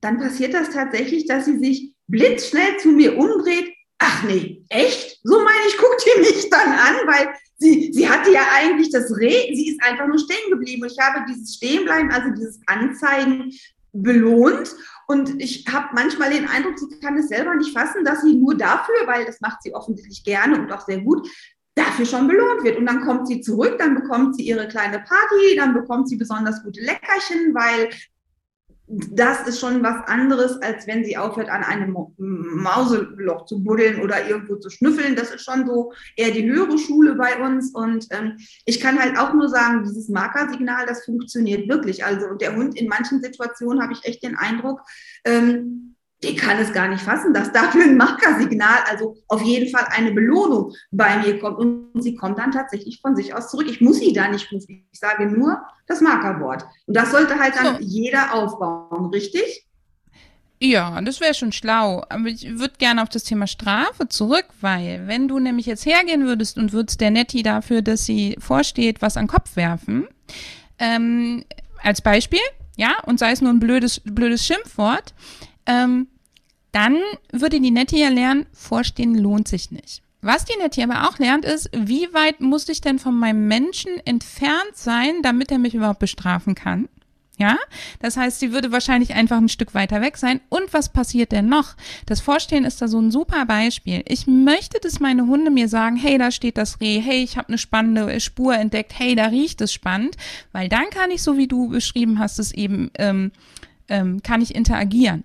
[SPEAKER 2] dann passiert das tatsächlich, dass sie sich blitzschnell zu mir umdreht. Ach nee, echt? So meine ich, guckt die mich dann an, weil sie, sie hatte ja eigentlich das Reh, sie ist einfach nur stehen geblieben. Und ich habe dieses Stehenbleiben, also dieses Anzeigen belohnt. Und ich habe manchmal den Eindruck, sie kann es selber nicht fassen, dass sie nur dafür, weil das macht sie offensichtlich gerne und auch sehr gut, dafür schon belohnt wird. Und dann kommt sie zurück, dann bekommt sie ihre kleine Party, dann bekommt sie besonders gute Leckerchen, weil das ist schon was anderes, als wenn sie aufhört, an einem Mauseloch zu buddeln oder irgendwo zu schnüffeln. Das ist schon so eher die höhere Schule bei uns. Und ähm, ich kann halt auch nur sagen, dieses Markersignal, das funktioniert wirklich. Also, der Hund in manchen Situationen habe ich echt den Eindruck, ähm, die kann es gar nicht fassen, dass dafür ein Markersignal, also auf jeden Fall eine Belohnung bei mir kommt. Und sie kommt dann tatsächlich von sich aus zurück. Ich muss sie da nicht rufen. Ich sage nur das Markerwort. Und das sollte halt dann so. jeder aufbauen, richtig?
[SPEAKER 3] Ja, das wäre schon schlau. Aber ich würde gerne auf das Thema Strafe zurück, weil wenn du nämlich jetzt hergehen würdest und würdest der Nettie dafür, dass sie vorsteht, was an den Kopf werfen, ähm, als Beispiel, ja, und sei es nur ein blödes, blödes Schimpfwort, ähm, dann würde die Nettie ja lernen, vorstehen lohnt sich nicht. Was die Nettie aber auch lernt, ist, wie weit muss ich denn von meinem Menschen entfernt sein, damit er mich überhaupt bestrafen kann? Ja, das heißt, sie würde wahrscheinlich einfach ein Stück weiter weg sein. Und was passiert denn noch? Das Vorstehen ist da so ein super Beispiel. Ich möchte, dass meine Hunde mir sagen, hey, da steht das Reh, hey, ich habe eine spannende Spur entdeckt, hey, da riecht es spannend, weil dann kann ich, so wie du beschrieben hast, es eben ähm, ähm, kann ich interagieren.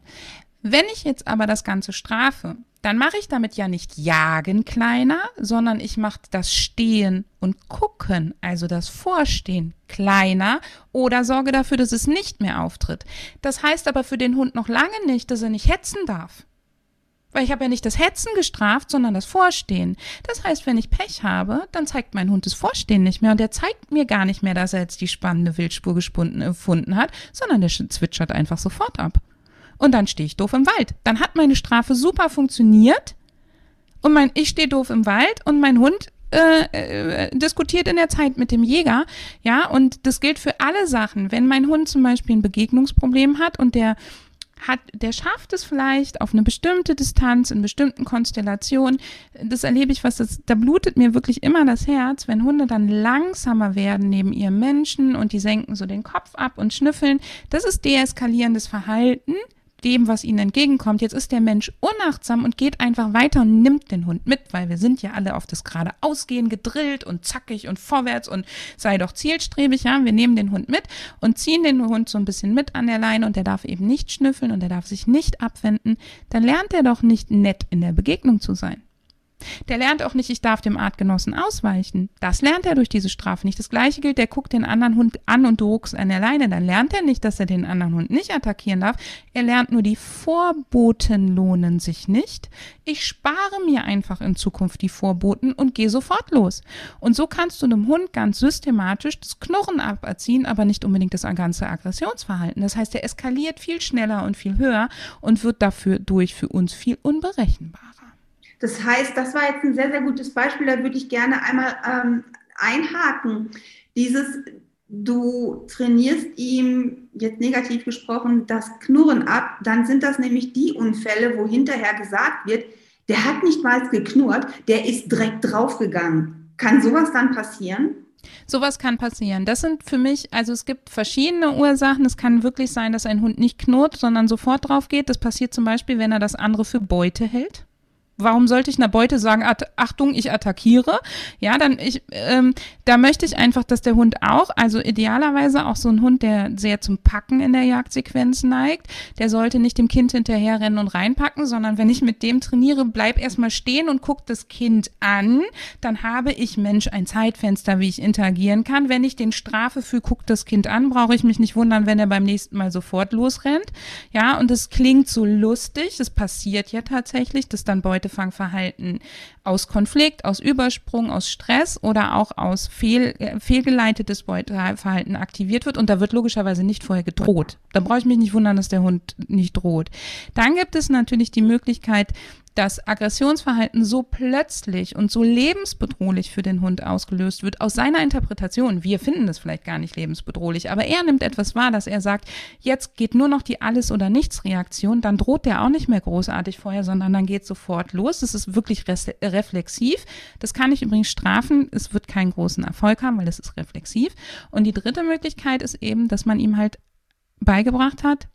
[SPEAKER 3] Wenn ich jetzt aber das Ganze strafe, dann mache ich damit ja nicht Jagen kleiner, sondern ich mache das Stehen und Gucken, also das Vorstehen kleiner oder sorge dafür, dass es nicht mehr auftritt. Das heißt aber für den Hund noch lange nicht, dass er nicht hetzen darf. Weil ich habe ja nicht das Hetzen gestraft, sondern das Vorstehen. Das heißt, wenn ich Pech habe, dann zeigt mein Hund das Vorstehen nicht mehr und der zeigt mir gar nicht mehr, dass er jetzt die spannende Wildspur gefunden hat, sondern der zwitschert einfach sofort ab und dann stehe ich doof im Wald. Dann hat meine Strafe super funktioniert und mein, ich stehe doof im Wald und mein Hund äh, äh, diskutiert in der Zeit mit dem Jäger, ja, und das gilt für alle Sachen. Wenn mein Hund zum Beispiel ein Begegnungsproblem hat und der hat, der schafft es vielleicht auf eine bestimmte Distanz, in bestimmten Konstellationen. Das erlebe ich, was das, da blutet mir wirklich immer das Herz, wenn Hunde dann langsamer werden neben ihrem Menschen und die senken so den Kopf ab und schnüffeln. Das ist deeskalierendes Verhalten dem, was ihnen entgegenkommt. Jetzt ist der Mensch unachtsam und geht einfach weiter und nimmt den Hund mit, weil wir sind ja alle auf das gerade Ausgehen gedrillt und zackig und vorwärts und sei doch zielstrebig, ja. Wir nehmen den Hund mit und ziehen den Hund so ein bisschen mit an der Leine und der darf eben nicht schnüffeln und der darf sich nicht abwenden. Dann lernt er doch nicht nett in der Begegnung zu sein. Der lernt auch nicht, ich darf dem Artgenossen ausweichen. Das lernt er durch diese Strafe nicht. Das gleiche gilt, der guckt den anderen Hund an und du ruckst an der Leine. Dann lernt er nicht, dass er den anderen Hund nicht attackieren darf. Er lernt nur, die Vorboten lohnen sich nicht. Ich spare mir einfach in Zukunft die Vorboten und gehe sofort los. Und so kannst du einem Hund ganz systematisch das Knurren aberziehen, aber nicht unbedingt das ganze Aggressionsverhalten. Das heißt, er eskaliert viel schneller und viel höher und wird dafür durch für uns viel unberechenbarer.
[SPEAKER 2] Das heißt, das war jetzt ein sehr, sehr gutes Beispiel, da würde ich gerne einmal ähm, einhaken. Dieses, du trainierst ihm, jetzt negativ gesprochen, das Knurren ab, dann sind das nämlich die Unfälle, wo hinterher gesagt wird, der hat nicht mal geknurrt, der ist direkt draufgegangen. Kann sowas dann passieren?
[SPEAKER 3] Sowas kann passieren. Das sind für mich, also es gibt verschiedene Ursachen. Es kann wirklich sein, dass ein Hund nicht knurrt, sondern sofort drauf geht. Das passiert zum Beispiel, wenn er das andere für Beute hält. Warum sollte ich einer Beute sagen, Achtung, ich attackiere? Ja, dann ich, ähm, da möchte ich einfach, dass der Hund auch, also idealerweise auch so ein Hund, der sehr zum Packen in der Jagdsequenz neigt, der sollte nicht dem Kind hinterherrennen und reinpacken, sondern wenn ich mit dem trainiere, bleib erstmal stehen und guck das Kind an, dann habe ich Mensch ein Zeitfenster, wie ich interagieren kann. Wenn ich den strafe für guck das Kind an, brauche ich mich nicht wundern, wenn er beim nächsten Mal sofort losrennt. Ja, und es klingt so lustig, das passiert ja tatsächlich, dass dann Beute Beutefangverhalten aus Konflikt, aus Übersprung, aus Stress oder auch aus fehl, äh, fehlgeleitetes Beuteverhalten aktiviert wird und da wird logischerweise nicht vorher gedroht. Da brauche ich mich nicht wundern, dass der Hund nicht droht. Dann gibt es natürlich die Möglichkeit, dass Aggressionsverhalten so plötzlich und so lebensbedrohlich für den Hund ausgelöst wird, aus seiner Interpretation. Wir finden das vielleicht gar nicht lebensbedrohlich, aber er nimmt etwas wahr, dass er sagt, jetzt geht nur noch die Alles- oder Nichts-Reaktion, dann droht der auch nicht mehr großartig vorher, sondern dann geht sofort los. Das ist wirklich reflexiv. Das kann ich übrigens strafen. Es wird keinen großen Erfolg haben, weil es ist reflexiv. Und die dritte Möglichkeit ist eben, dass man ihm halt beigebracht hat,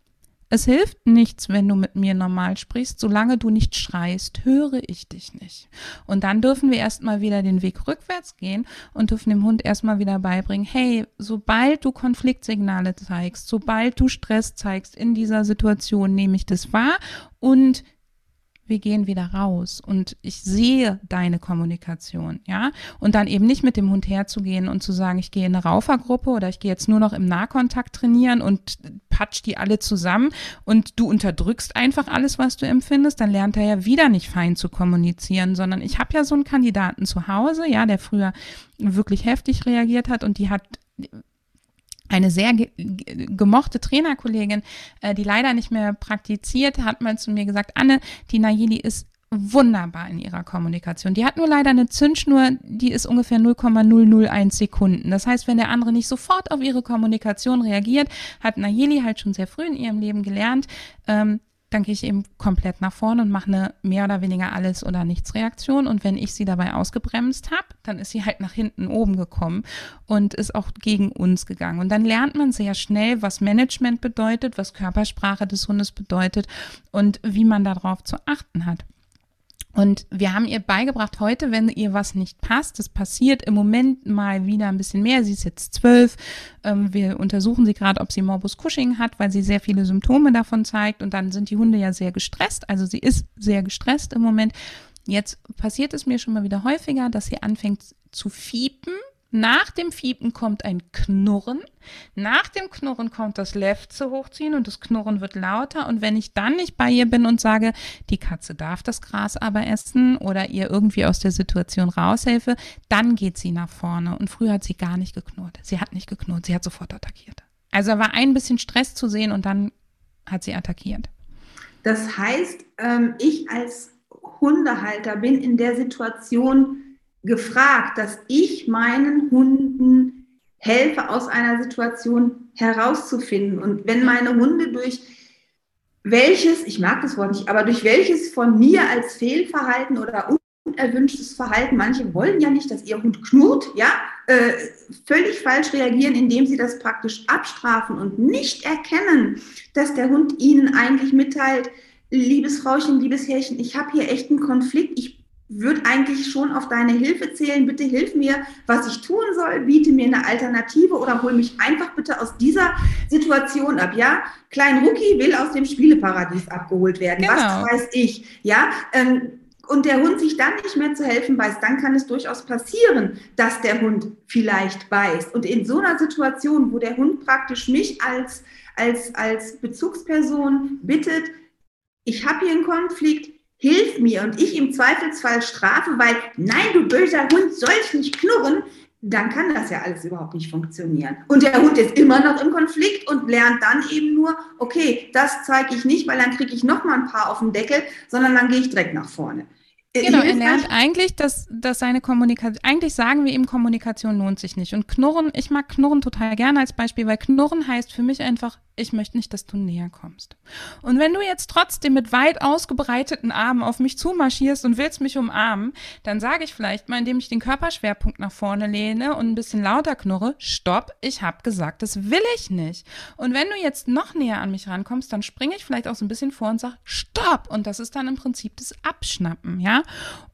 [SPEAKER 3] es hilft nichts, wenn du mit mir normal sprichst. Solange du nicht schreist, höre ich dich nicht. Und dann dürfen wir erstmal wieder den Weg rückwärts gehen und dürfen dem Hund erstmal wieder beibringen, hey, sobald du Konfliktsignale zeigst, sobald du Stress zeigst in dieser Situation, nehme ich das wahr und wir gehen wieder raus. Und ich sehe deine Kommunikation, ja, und dann eben nicht mit dem Hund herzugehen und zu sagen, ich gehe in eine Raufergruppe oder ich gehe jetzt nur noch im Nahkontakt trainieren und patsch die alle zusammen und du unterdrückst einfach alles, was du empfindest, dann lernt er ja wieder nicht fein zu kommunizieren, sondern ich habe ja so einen Kandidaten zu Hause, ja, der früher wirklich heftig reagiert hat und die hat eine sehr ge gemochte Trainerkollegin, äh, die leider nicht mehr praktiziert, hat mal zu mir gesagt, Anne, die Nayeli ist wunderbar in ihrer Kommunikation. Die hat nur leider eine Zündschnur, die ist ungefähr 0,001 Sekunden. Das heißt, wenn der andere nicht sofort auf ihre Kommunikation reagiert, hat Nayeli halt schon sehr früh in ihrem Leben gelernt, ähm, dann gehe ich eben komplett nach vorne und mache eine mehr oder weniger alles oder nichts Reaktion. Und wenn ich sie dabei ausgebremst habe, dann ist sie halt nach hinten oben gekommen und ist auch gegen uns gegangen. Und dann lernt man sehr schnell, was Management bedeutet, was Körpersprache des Hundes bedeutet und wie man darauf zu achten hat. Und wir haben ihr beigebracht, heute, wenn ihr was nicht passt, das passiert im Moment mal wieder ein bisschen mehr. Sie ist jetzt zwölf. Ähm, wir untersuchen sie gerade, ob sie Morbus Cushing hat, weil sie sehr viele Symptome davon zeigt. Und dann sind die Hunde ja sehr gestresst. Also sie ist sehr gestresst im Moment. Jetzt passiert es mir schon mal wieder häufiger, dass sie anfängt zu fiepen nach dem Fiepen kommt ein Knurren. Nach dem Knurren kommt das Lefze hochziehen und das Knurren wird lauter. Und wenn ich dann nicht bei ihr bin und sage, die Katze darf das Gras aber essen oder ihr irgendwie aus der Situation raushelfe, dann geht sie nach vorne. Und früher hat sie gar nicht geknurrt. Sie hat nicht geknurrt, sie hat sofort attackiert. Also war ein bisschen Stress zu sehen und dann hat sie attackiert.
[SPEAKER 2] Das heißt, ähm, ich als Hundehalter bin in der Situation, gefragt, dass ich meinen Hunden helfe, aus einer Situation herauszufinden. Und wenn meine Hunde durch welches, ich mag das Wort nicht, aber durch welches von mir als Fehlverhalten oder unerwünschtes Verhalten, manche wollen ja nicht, dass ihr Hund knurrt, ja, äh, völlig falsch reagieren, indem sie das praktisch abstrafen und nicht erkennen, dass der Hund ihnen eigentlich mitteilt, liebes Frauchen, liebes Herrchen, ich habe hier echt einen Konflikt, ich würde eigentlich schon auf deine Hilfe zählen. Bitte hilf mir, was ich tun soll, biete mir eine Alternative oder hol mich einfach bitte aus dieser Situation ab. Ja, Klein Rookie will aus dem Spieleparadies abgeholt werden. Genau. Was weiß ich? Ja, ähm, und der Hund sich dann nicht mehr zu helfen weiß, dann kann es durchaus passieren, dass der Hund vielleicht beißt. Und in so einer Situation, wo der Hund praktisch mich als, als, als Bezugsperson bittet, ich habe hier einen Konflikt, hilf mir und ich im Zweifelsfall strafe, weil nein, du böser Hund, sollst nicht knurren, dann kann das ja alles überhaupt nicht funktionieren. Und der Hund ist immer noch im Konflikt und lernt dann eben nur, okay, das zeige ich nicht, weil dann kriege ich noch mal ein paar auf den Deckel, sondern dann gehe ich direkt nach vorne.
[SPEAKER 3] Genau, er lernt eigentlich, dass, dass seine Kommunikation, eigentlich sagen wir ihm, Kommunikation lohnt sich nicht. Und Knurren, ich mag Knurren total gerne als Beispiel, weil Knurren heißt für mich einfach, ich möchte nicht, dass du näher kommst. Und wenn du jetzt trotzdem mit weit ausgebreiteten Armen auf mich zumarschierst und willst mich umarmen, dann sage ich vielleicht mal, indem ich den Körperschwerpunkt nach vorne lehne und ein bisschen lauter knurre, stopp, ich habe gesagt, das will ich nicht. Und wenn du jetzt noch näher an mich rankommst, dann springe ich vielleicht auch so ein bisschen vor und sage, stopp. Und das ist dann im Prinzip das Abschnappen, ja.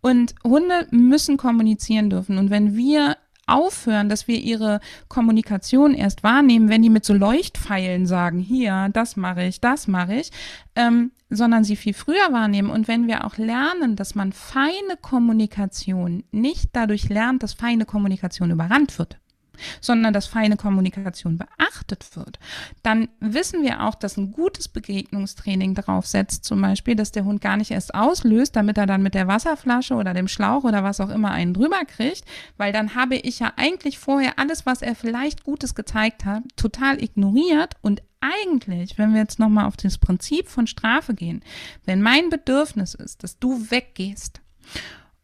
[SPEAKER 3] Und Hunde müssen kommunizieren dürfen. Und wenn wir aufhören, dass wir ihre Kommunikation erst wahrnehmen, wenn die mit so Leuchtpfeilen sagen, hier, das mache ich, das mache ich, ähm, sondern sie viel früher wahrnehmen. Und wenn wir auch lernen, dass man feine Kommunikation nicht dadurch lernt, dass feine Kommunikation überrannt wird, sondern dass feine Kommunikation beachtet wird, dann wissen wir auch, dass ein gutes Begegnungstraining darauf setzt, zum Beispiel, dass der Hund gar nicht erst auslöst, damit er dann mit der Wasserflasche oder dem Schlauch oder was auch immer einen drüber kriegt, weil dann habe ich ja eigentlich vorher alles, was er vielleicht Gutes gezeigt hat, total ignoriert. Und eigentlich, wenn wir jetzt nochmal auf das Prinzip von Strafe gehen, wenn mein Bedürfnis ist, dass du weggehst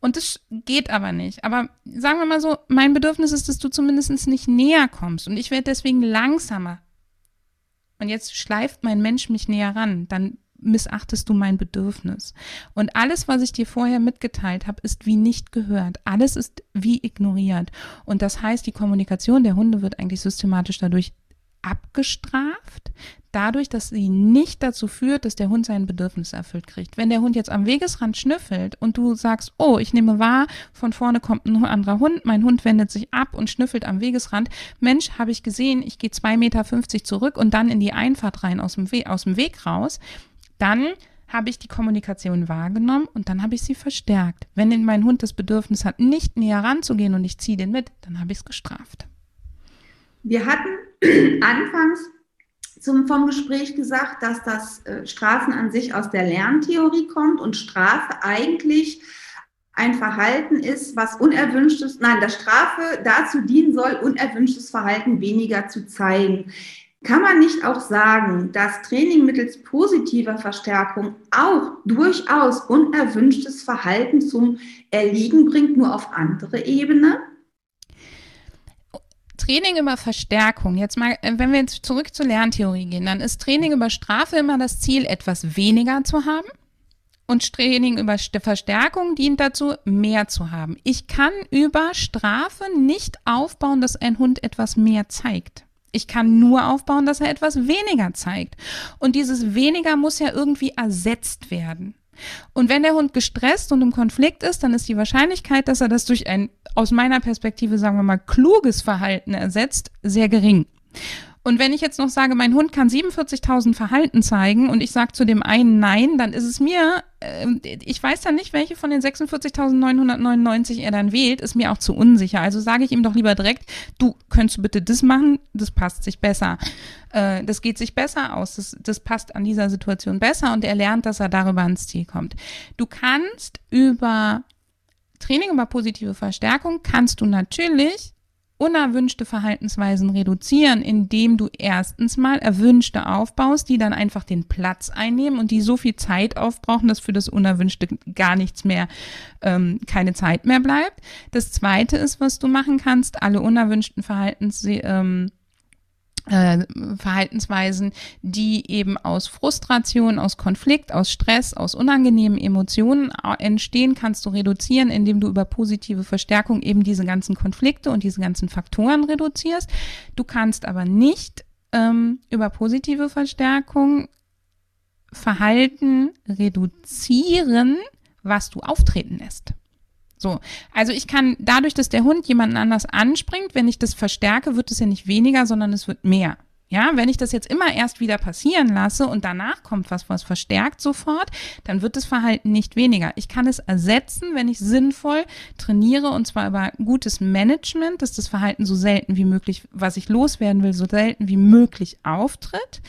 [SPEAKER 3] und das geht aber nicht. Aber sagen wir mal so, mein Bedürfnis ist, dass du zumindest nicht näher kommst. Und ich werde deswegen langsamer. Und jetzt schleift mein Mensch mich näher ran. Dann missachtest du mein Bedürfnis. Und alles, was ich dir vorher mitgeteilt habe, ist wie nicht gehört. Alles ist wie ignoriert. Und das heißt, die Kommunikation der Hunde wird eigentlich systematisch dadurch abgestraft, dadurch, dass sie nicht dazu führt, dass der Hund sein Bedürfnis erfüllt kriegt. Wenn der Hund jetzt am Wegesrand schnüffelt und du sagst, oh, ich nehme wahr, von vorne kommt ein anderer Hund, mein Hund wendet sich ab und schnüffelt am Wegesrand, Mensch, habe ich gesehen, ich gehe 2,50 Meter zurück und dann in die Einfahrt rein aus dem, We aus dem Weg raus, dann habe ich die Kommunikation wahrgenommen und dann habe ich sie verstärkt. Wenn mein Hund das Bedürfnis hat, nicht näher ranzugehen und ich ziehe den mit, dann habe ich es gestraft.
[SPEAKER 2] Wir hatten anfangs zum, vom Gespräch gesagt, dass das äh, Strafen an sich aus der Lerntheorie kommt und Strafe eigentlich ein Verhalten ist, was unerwünschtes, nein, dass Strafe dazu dienen soll, unerwünschtes Verhalten weniger zu zeigen. Kann man nicht auch sagen, dass Training mittels positiver Verstärkung auch durchaus unerwünschtes Verhalten zum Erliegen bringt, nur auf andere Ebene?
[SPEAKER 3] Training über Verstärkung, jetzt mal, äh, wenn wir jetzt zurück zur Lerntheorie gehen, dann ist Training über Strafe immer das Ziel, etwas weniger zu haben. Und Training über Verstärkung dient dazu, mehr zu haben. Ich kann über Strafe nicht aufbauen, dass ein Hund etwas mehr zeigt. Ich kann nur aufbauen, dass er etwas weniger zeigt. Und dieses weniger muss ja irgendwie ersetzt werden. Und wenn der Hund gestresst und im Konflikt ist, dann ist die Wahrscheinlichkeit, dass er das durch ein, aus meiner Perspektive, sagen wir mal, kluges Verhalten ersetzt, sehr gering. Und wenn ich jetzt noch sage, mein Hund kann 47.000 Verhalten zeigen und ich sage zu dem einen Nein, dann ist es mir, äh, ich weiß dann nicht, welche von den 46.999 er dann wählt, ist mir auch zu unsicher. Also sage ich ihm doch lieber direkt, du könntest du bitte das machen, das passt sich besser. Äh, das geht sich besser aus, das, das passt an dieser Situation besser und er lernt, dass er darüber ans Ziel kommt. Du kannst über Training über positive Verstärkung kannst du natürlich unerwünschte Verhaltensweisen reduzieren, indem du erstens mal erwünschte aufbaust, die dann einfach den Platz einnehmen und die so viel Zeit aufbrauchen, dass für das Unerwünschte gar nichts mehr, ähm, keine Zeit mehr bleibt. Das zweite ist, was du machen kannst, alle unerwünschten Verhaltens, ähm, äh, Verhaltensweisen, die eben aus Frustration, aus Konflikt, aus Stress, aus unangenehmen Emotionen entstehen, kannst du reduzieren, indem du über positive Verstärkung eben diese ganzen Konflikte und diese ganzen Faktoren reduzierst. Du kannst aber nicht ähm, über positive Verstärkung Verhalten reduzieren, was du auftreten lässt. So, also ich kann dadurch, dass der Hund jemanden anders anspringt, wenn ich das verstärke, wird es ja nicht weniger, sondern es wird mehr. Ja, wenn ich das jetzt immer erst wieder passieren lasse und danach kommt was, was verstärkt sofort, dann wird das Verhalten nicht weniger. Ich kann es ersetzen, wenn ich sinnvoll trainiere und zwar über gutes Management, dass das Verhalten so selten wie möglich, was ich loswerden will, so selten wie möglich auftritt.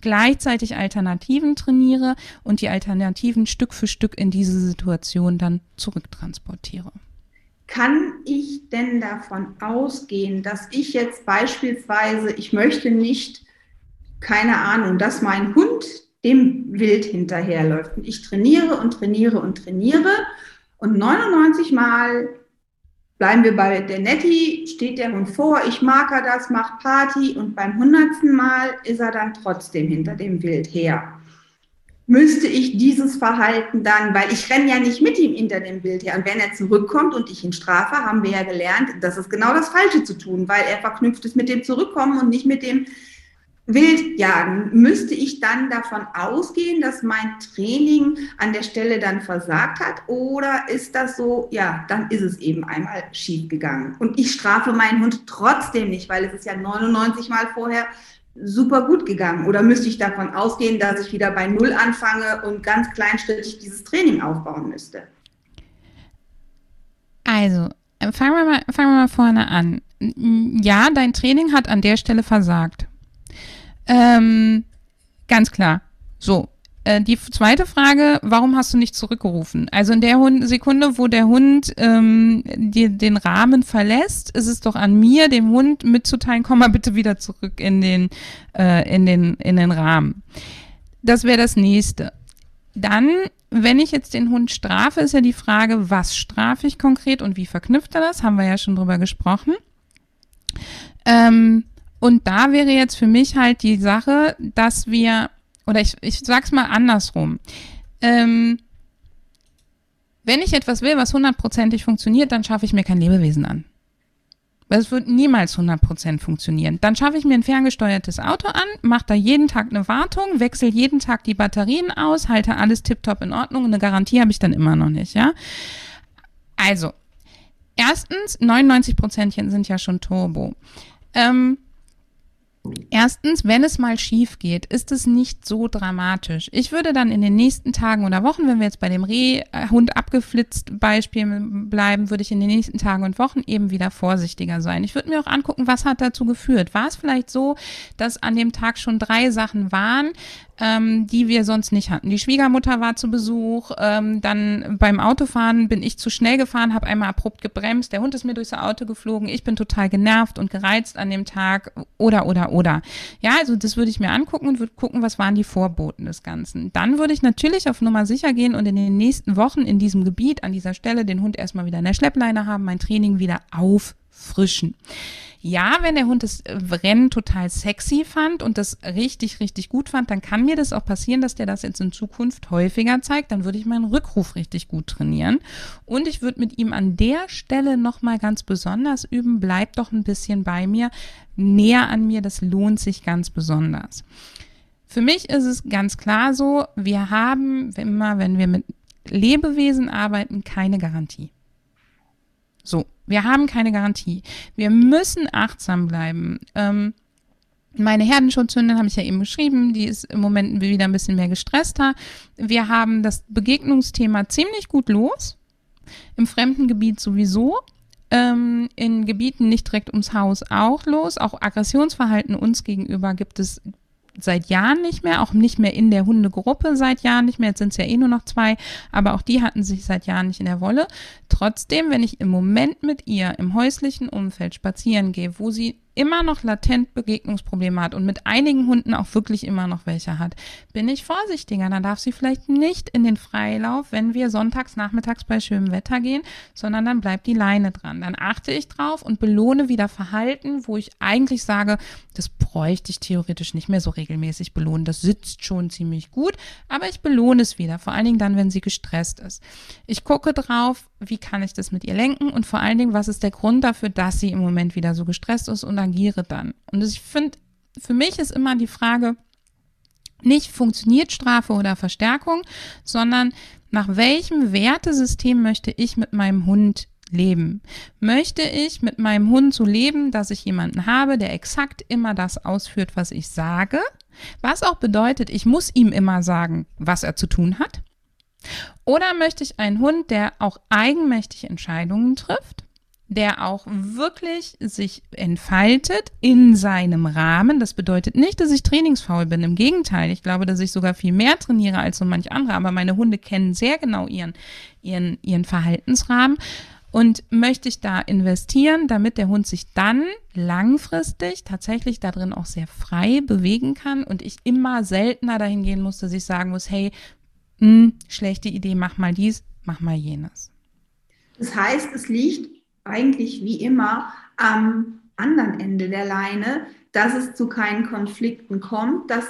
[SPEAKER 3] Gleichzeitig Alternativen trainiere und die Alternativen Stück für Stück in diese Situation dann zurücktransportiere.
[SPEAKER 2] Kann ich denn davon ausgehen, dass ich jetzt beispielsweise, ich möchte nicht, keine Ahnung, dass mein Hund dem Wild hinterherläuft und ich trainiere und trainiere und trainiere Und 99 Mal bleiben wir bei der Nettie, steht der Hund vor, ich mag er das, macht Party und beim hundertsten Mal ist er dann trotzdem hinter dem Wild her. Müsste ich dieses Verhalten dann, weil ich renne ja nicht mit ihm hinter dem Wild her. Und wenn er zurückkommt und ich ihn strafe, haben wir ja gelernt, das ist genau das Falsche zu tun, weil er verknüpft ist mit dem Zurückkommen und nicht mit dem Wildjagen, müsste ich dann davon ausgehen, dass mein Training an der Stelle dann versagt hat? Oder ist das so, ja, dann ist es eben einmal schief gegangen. Und ich strafe meinen Hund trotzdem nicht, weil es ist ja 99 Mal vorher super gut gegangen. Oder müsste ich davon ausgehen, dass ich wieder bei Null anfange und ganz kleinschrittig dieses Training aufbauen müsste?
[SPEAKER 3] Also, äh, fangen wir mal, fangen wir mal vorne an. Ja, dein Training hat an der Stelle versagt. Ähm, ganz klar. So. Äh, die zweite Frage, warum hast du nicht zurückgerufen? Also in der Hund Sekunde, wo der Hund ähm, dir den Rahmen verlässt, ist es doch an mir, dem Hund mitzuteilen, komm mal bitte wieder zurück in den, äh, in den, in den Rahmen. Das wäre das nächste. Dann, wenn ich jetzt den Hund strafe, ist ja die Frage, was strafe ich konkret und wie verknüpft er das? Haben wir ja schon drüber gesprochen. Ähm, und da wäre jetzt für mich halt die Sache, dass wir, oder ich, ich sag's mal andersrum. Ähm, wenn ich etwas will, was hundertprozentig funktioniert, dann schaffe ich mir kein Lebewesen an. Es wird niemals 100% funktionieren. Dann schaffe ich mir ein ferngesteuertes Auto an, mache da jeden Tag eine Wartung, wechsle jeden Tag die Batterien aus, halte alles tiptop in Ordnung und eine Garantie habe ich dann immer noch nicht, ja? Also, erstens, 99% sind ja schon Turbo. Ähm, Erstens, wenn es mal schief geht, ist es nicht so dramatisch. Ich würde dann in den nächsten Tagen oder Wochen, wenn wir jetzt bei dem Rehhund abgeflitzt Beispiel bleiben, würde ich in den nächsten Tagen und Wochen eben wieder vorsichtiger sein. Ich würde mir auch angucken, was hat dazu geführt. War es vielleicht so, dass an dem Tag schon drei Sachen waren, ähm, die wir sonst nicht hatten. Die Schwiegermutter war zu Besuch, ähm, dann beim Autofahren bin ich zu schnell gefahren, habe einmal abrupt gebremst, der Hund ist mir durchs Auto geflogen, ich bin total genervt und gereizt an dem Tag oder oder oder. Ja, also das würde ich mir angucken und würde gucken, was waren die Vorboten des Ganzen. Dann würde ich natürlich auf Nummer sicher gehen und in den nächsten Wochen in diesem Gebiet an dieser Stelle den Hund erstmal wieder in der Schleppleine haben, mein Training wieder auffrischen. Ja, wenn der Hund das äh, Rennen total sexy fand und das richtig, richtig gut fand, dann kann mir das auch passieren, dass der das jetzt in Zukunft häufiger zeigt. Dann würde ich meinen Rückruf richtig gut trainieren. Und ich würde mit ihm an der Stelle nochmal ganz besonders üben, bleib doch ein bisschen bei mir, näher an mir, das lohnt sich ganz besonders. Für mich ist es ganz klar so, wir haben immer, wenn wir mit Lebewesen arbeiten, keine Garantie. So, wir haben keine Garantie. Wir müssen achtsam bleiben. Ähm, meine Herdenschutzhündin habe ich ja eben beschrieben, die ist im Moment wieder ein bisschen mehr gestresster. Wir haben das Begegnungsthema ziemlich gut los. Im fremden Gebiet sowieso. Ähm, in Gebieten nicht direkt ums Haus auch los. Auch Aggressionsverhalten uns gegenüber gibt es seit Jahren nicht mehr, auch nicht mehr in der Hundegruppe seit Jahren nicht mehr. Jetzt sind es ja eh nur noch zwei, aber auch die hatten sich seit Jahren nicht in der Wolle. Trotzdem, wenn ich im Moment mit ihr im häuslichen Umfeld spazieren gehe, wo sie immer noch latent Begegnungsprobleme hat und mit einigen Hunden auch wirklich immer noch welche hat, bin ich vorsichtiger. Dann darf sie vielleicht nicht in den Freilauf, wenn wir sonntags nachmittags bei schönem Wetter gehen, sondern dann bleibt die Leine dran. Dann achte ich drauf und belohne wieder Verhalten, wo ich eigentlich sage, das bräuchte ich theoretisch nicht mehr so regelmäßig belohnen. Das sitzt schon ziemlich gut, aber ich belohne es wieder, vor allen Dingen dann, wenn sie gestresst ist. Ich gucke drauf, wie kann ich das mit ihr lenken und vor allen Dingen, was ist der Grund dafür, dass sie im Moment wieder so gestresst ist und agiere dann. Und ich finde, für mich ist immer die Frage, nicht funktioniert Strafe oder Verstärkung, sondern nach welchem Wertesystem möchte ich mit meinem Hund leben? Möchte ich mit meinem Hund so leben, dass ich jemanden habe, der exakt immer das ausführt, was ich sage? Was auch bedeutet, ich muss ihm immer sagen, was er zu tun hat? Oder möchte ich einen Hund, der auch eigenmächtig Entscheidungen trifft? Der auch wirklich sich entfaltet in seinem Rahmen. Das bedeutet nicht, dass ich trainingsfaul bin. Im Gegenteil, ich glaube, dass ich sogar viel mehr trainiere als so manch andere. Aber meine Hunde kennen sehr genau ihren, ihren, ihren Verhaltensrahmen. Und möchte ich da investieren, damit der Hund sich dann langfristig tatsächlich darin auch sehr frei bewegen kann und ich immer seltener dahin gehen muss, dass ich sagen muss, hey, mh, hm, schlechte Idee, mach mal dies, mach mal jenes.
[SPEAKER 2] Das heißt, es liegt eigentlich wie immer am anderen Ende der Leine, dass es zu keinen Konflikten kommt, dass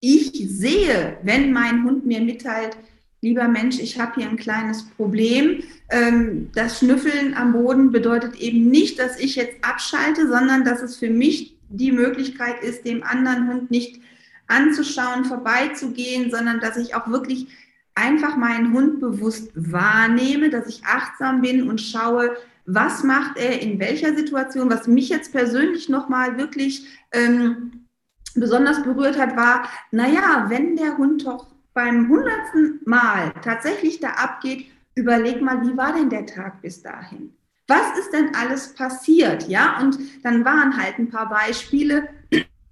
[SPEAKER 2] ich sehe, wenn mein Hund mir mitteilt, lieber Mensch, ich habe hier ein kleines Problem. Ähm, das Schnüffeln am Boden bedeutet eben nicht, dass ich jetzt abschalte, sondern dass es für mich die Möglichkeit ist, dem anderen Hund nicht anzuschauen, vorbeizugehen, sondern dass ich auch wirklich einfach meinen Hund bewusst wahrnehme, dass ich achtsam bin und schaue, was macht er in welcher Situation. Was mich jetzt persönlich nochmal wirklich ähm, besonders berührt hat, war, naja, wenn der Hund doch beim hundertsten Mal tatsächlich da abgeht, überleg mal, wie war denn der Tag bis dahin? Was ist denn alles passiert? Ja, und dann waren halt ein paar Beispiele,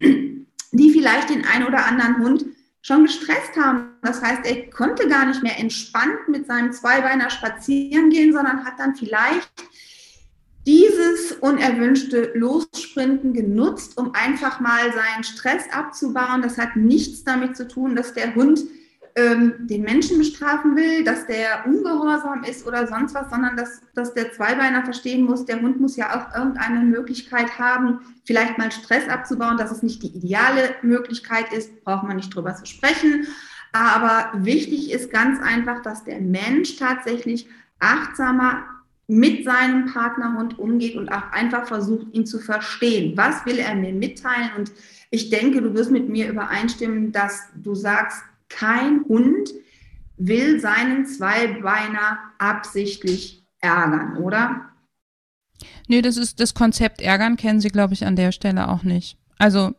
[SPEAKER 2] die vielleicht den einen oder anderen Hund schon gestresst haben. Das heißt, er konnte gar nicht mehr entspannt mit seinem Zweibeiner spazieren gehen, sondern hat dann vielleicht dieses unerwünschte Lossprinten genutzt, um einfach mal seinen Stress abzubauen. Das hat nichts damit zu tun, dass der Hund ähm, den Menschen bestrafen will, dass der ungehorsam ist oder sonst was, sondern dass, dass der Zweibeiner verstehen muss, der Hund muss ja auch irgendeine Möglichkeit haben, vielleicht mal Stress abzubauen, dass es nicht die ideale Möglichkeit ist, braucht man nicht drüber zu sprechen. Aber wichtig ist ganz einfach, dass der Mensch tatsächlich achtsamer mit seinem Partnerhund umgeht und auch einfach versucht, ihn zu verstehen. Was will er mir mitteilen? Und ich denke, du wirst mit mir übereinstimmen, dass du sagst, kein Hund will seinen Zweibeiner absichtlich ärgern, oder?
[SPEAKER 3] Nee, das ist das Konzept ärgern kennen Sie, glaube ich, an der Stelle auch nicht. Also,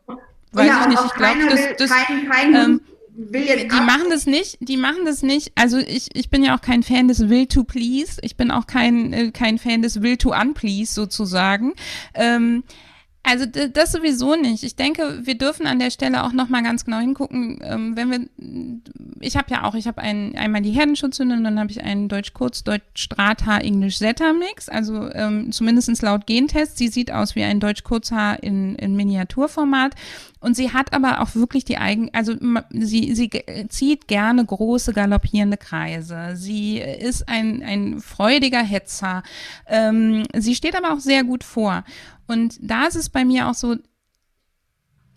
[SPEAKER 3] weiß ja, ich nicht. Ich glaube, das, das kein, kein ähm, will jetzt die machen das nicht, die machen das nicht. Also ich, ich bin ja auch kein Fan des Will to Please. Ich bin auch kein, äh, kein Fan des Will to Unplease sozusagen. Ähm, also das sowieso nicht. Ich denke, wir dürfen an der Stelle auch noch mal ganz genau hingucken, ähm, wenn wir ich habe ja auch, ich habe ein, einmal die Herdenschutzhündin und dann habe ich einen Deutsch-Kurz, Deutsch-Strathaar, Englisch-Setter-Mix, also ähm, zumindest laut Gentest. Sie sieht aus wie ein Deutsch-Kurzhaar in, in Miniaturformat und sie hat aber auch wirklich die eigen, also sie, sie zieht gerne große galoppierende Kreise. Sie ist ein, ein freudiger Hetzer. Ähm, sie steht aber auch sehr gut vor. Und da ist es bei mir auch so,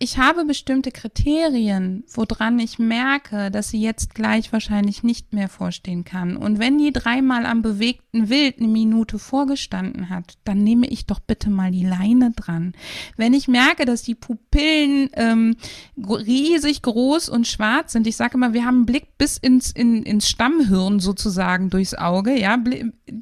[SPEAKER 3] ich habe bestimmte Kriterien, woran ich merke, dass sie jetzt gleich wahrscheinlich nicht mehr vorstehen kann. Und wenn die dreimal am bewegten Wild eine Minute vorgestanden hat, dann nehme ich doch bitte mal die Leine dran. Wenn ich merke, dass die Pupillen ähm, riesig groß und schwarz sind, ich sage immer, wir haben einen Blick bis ins, in, ins Stammhirn sozusagen durchs Auge, ja,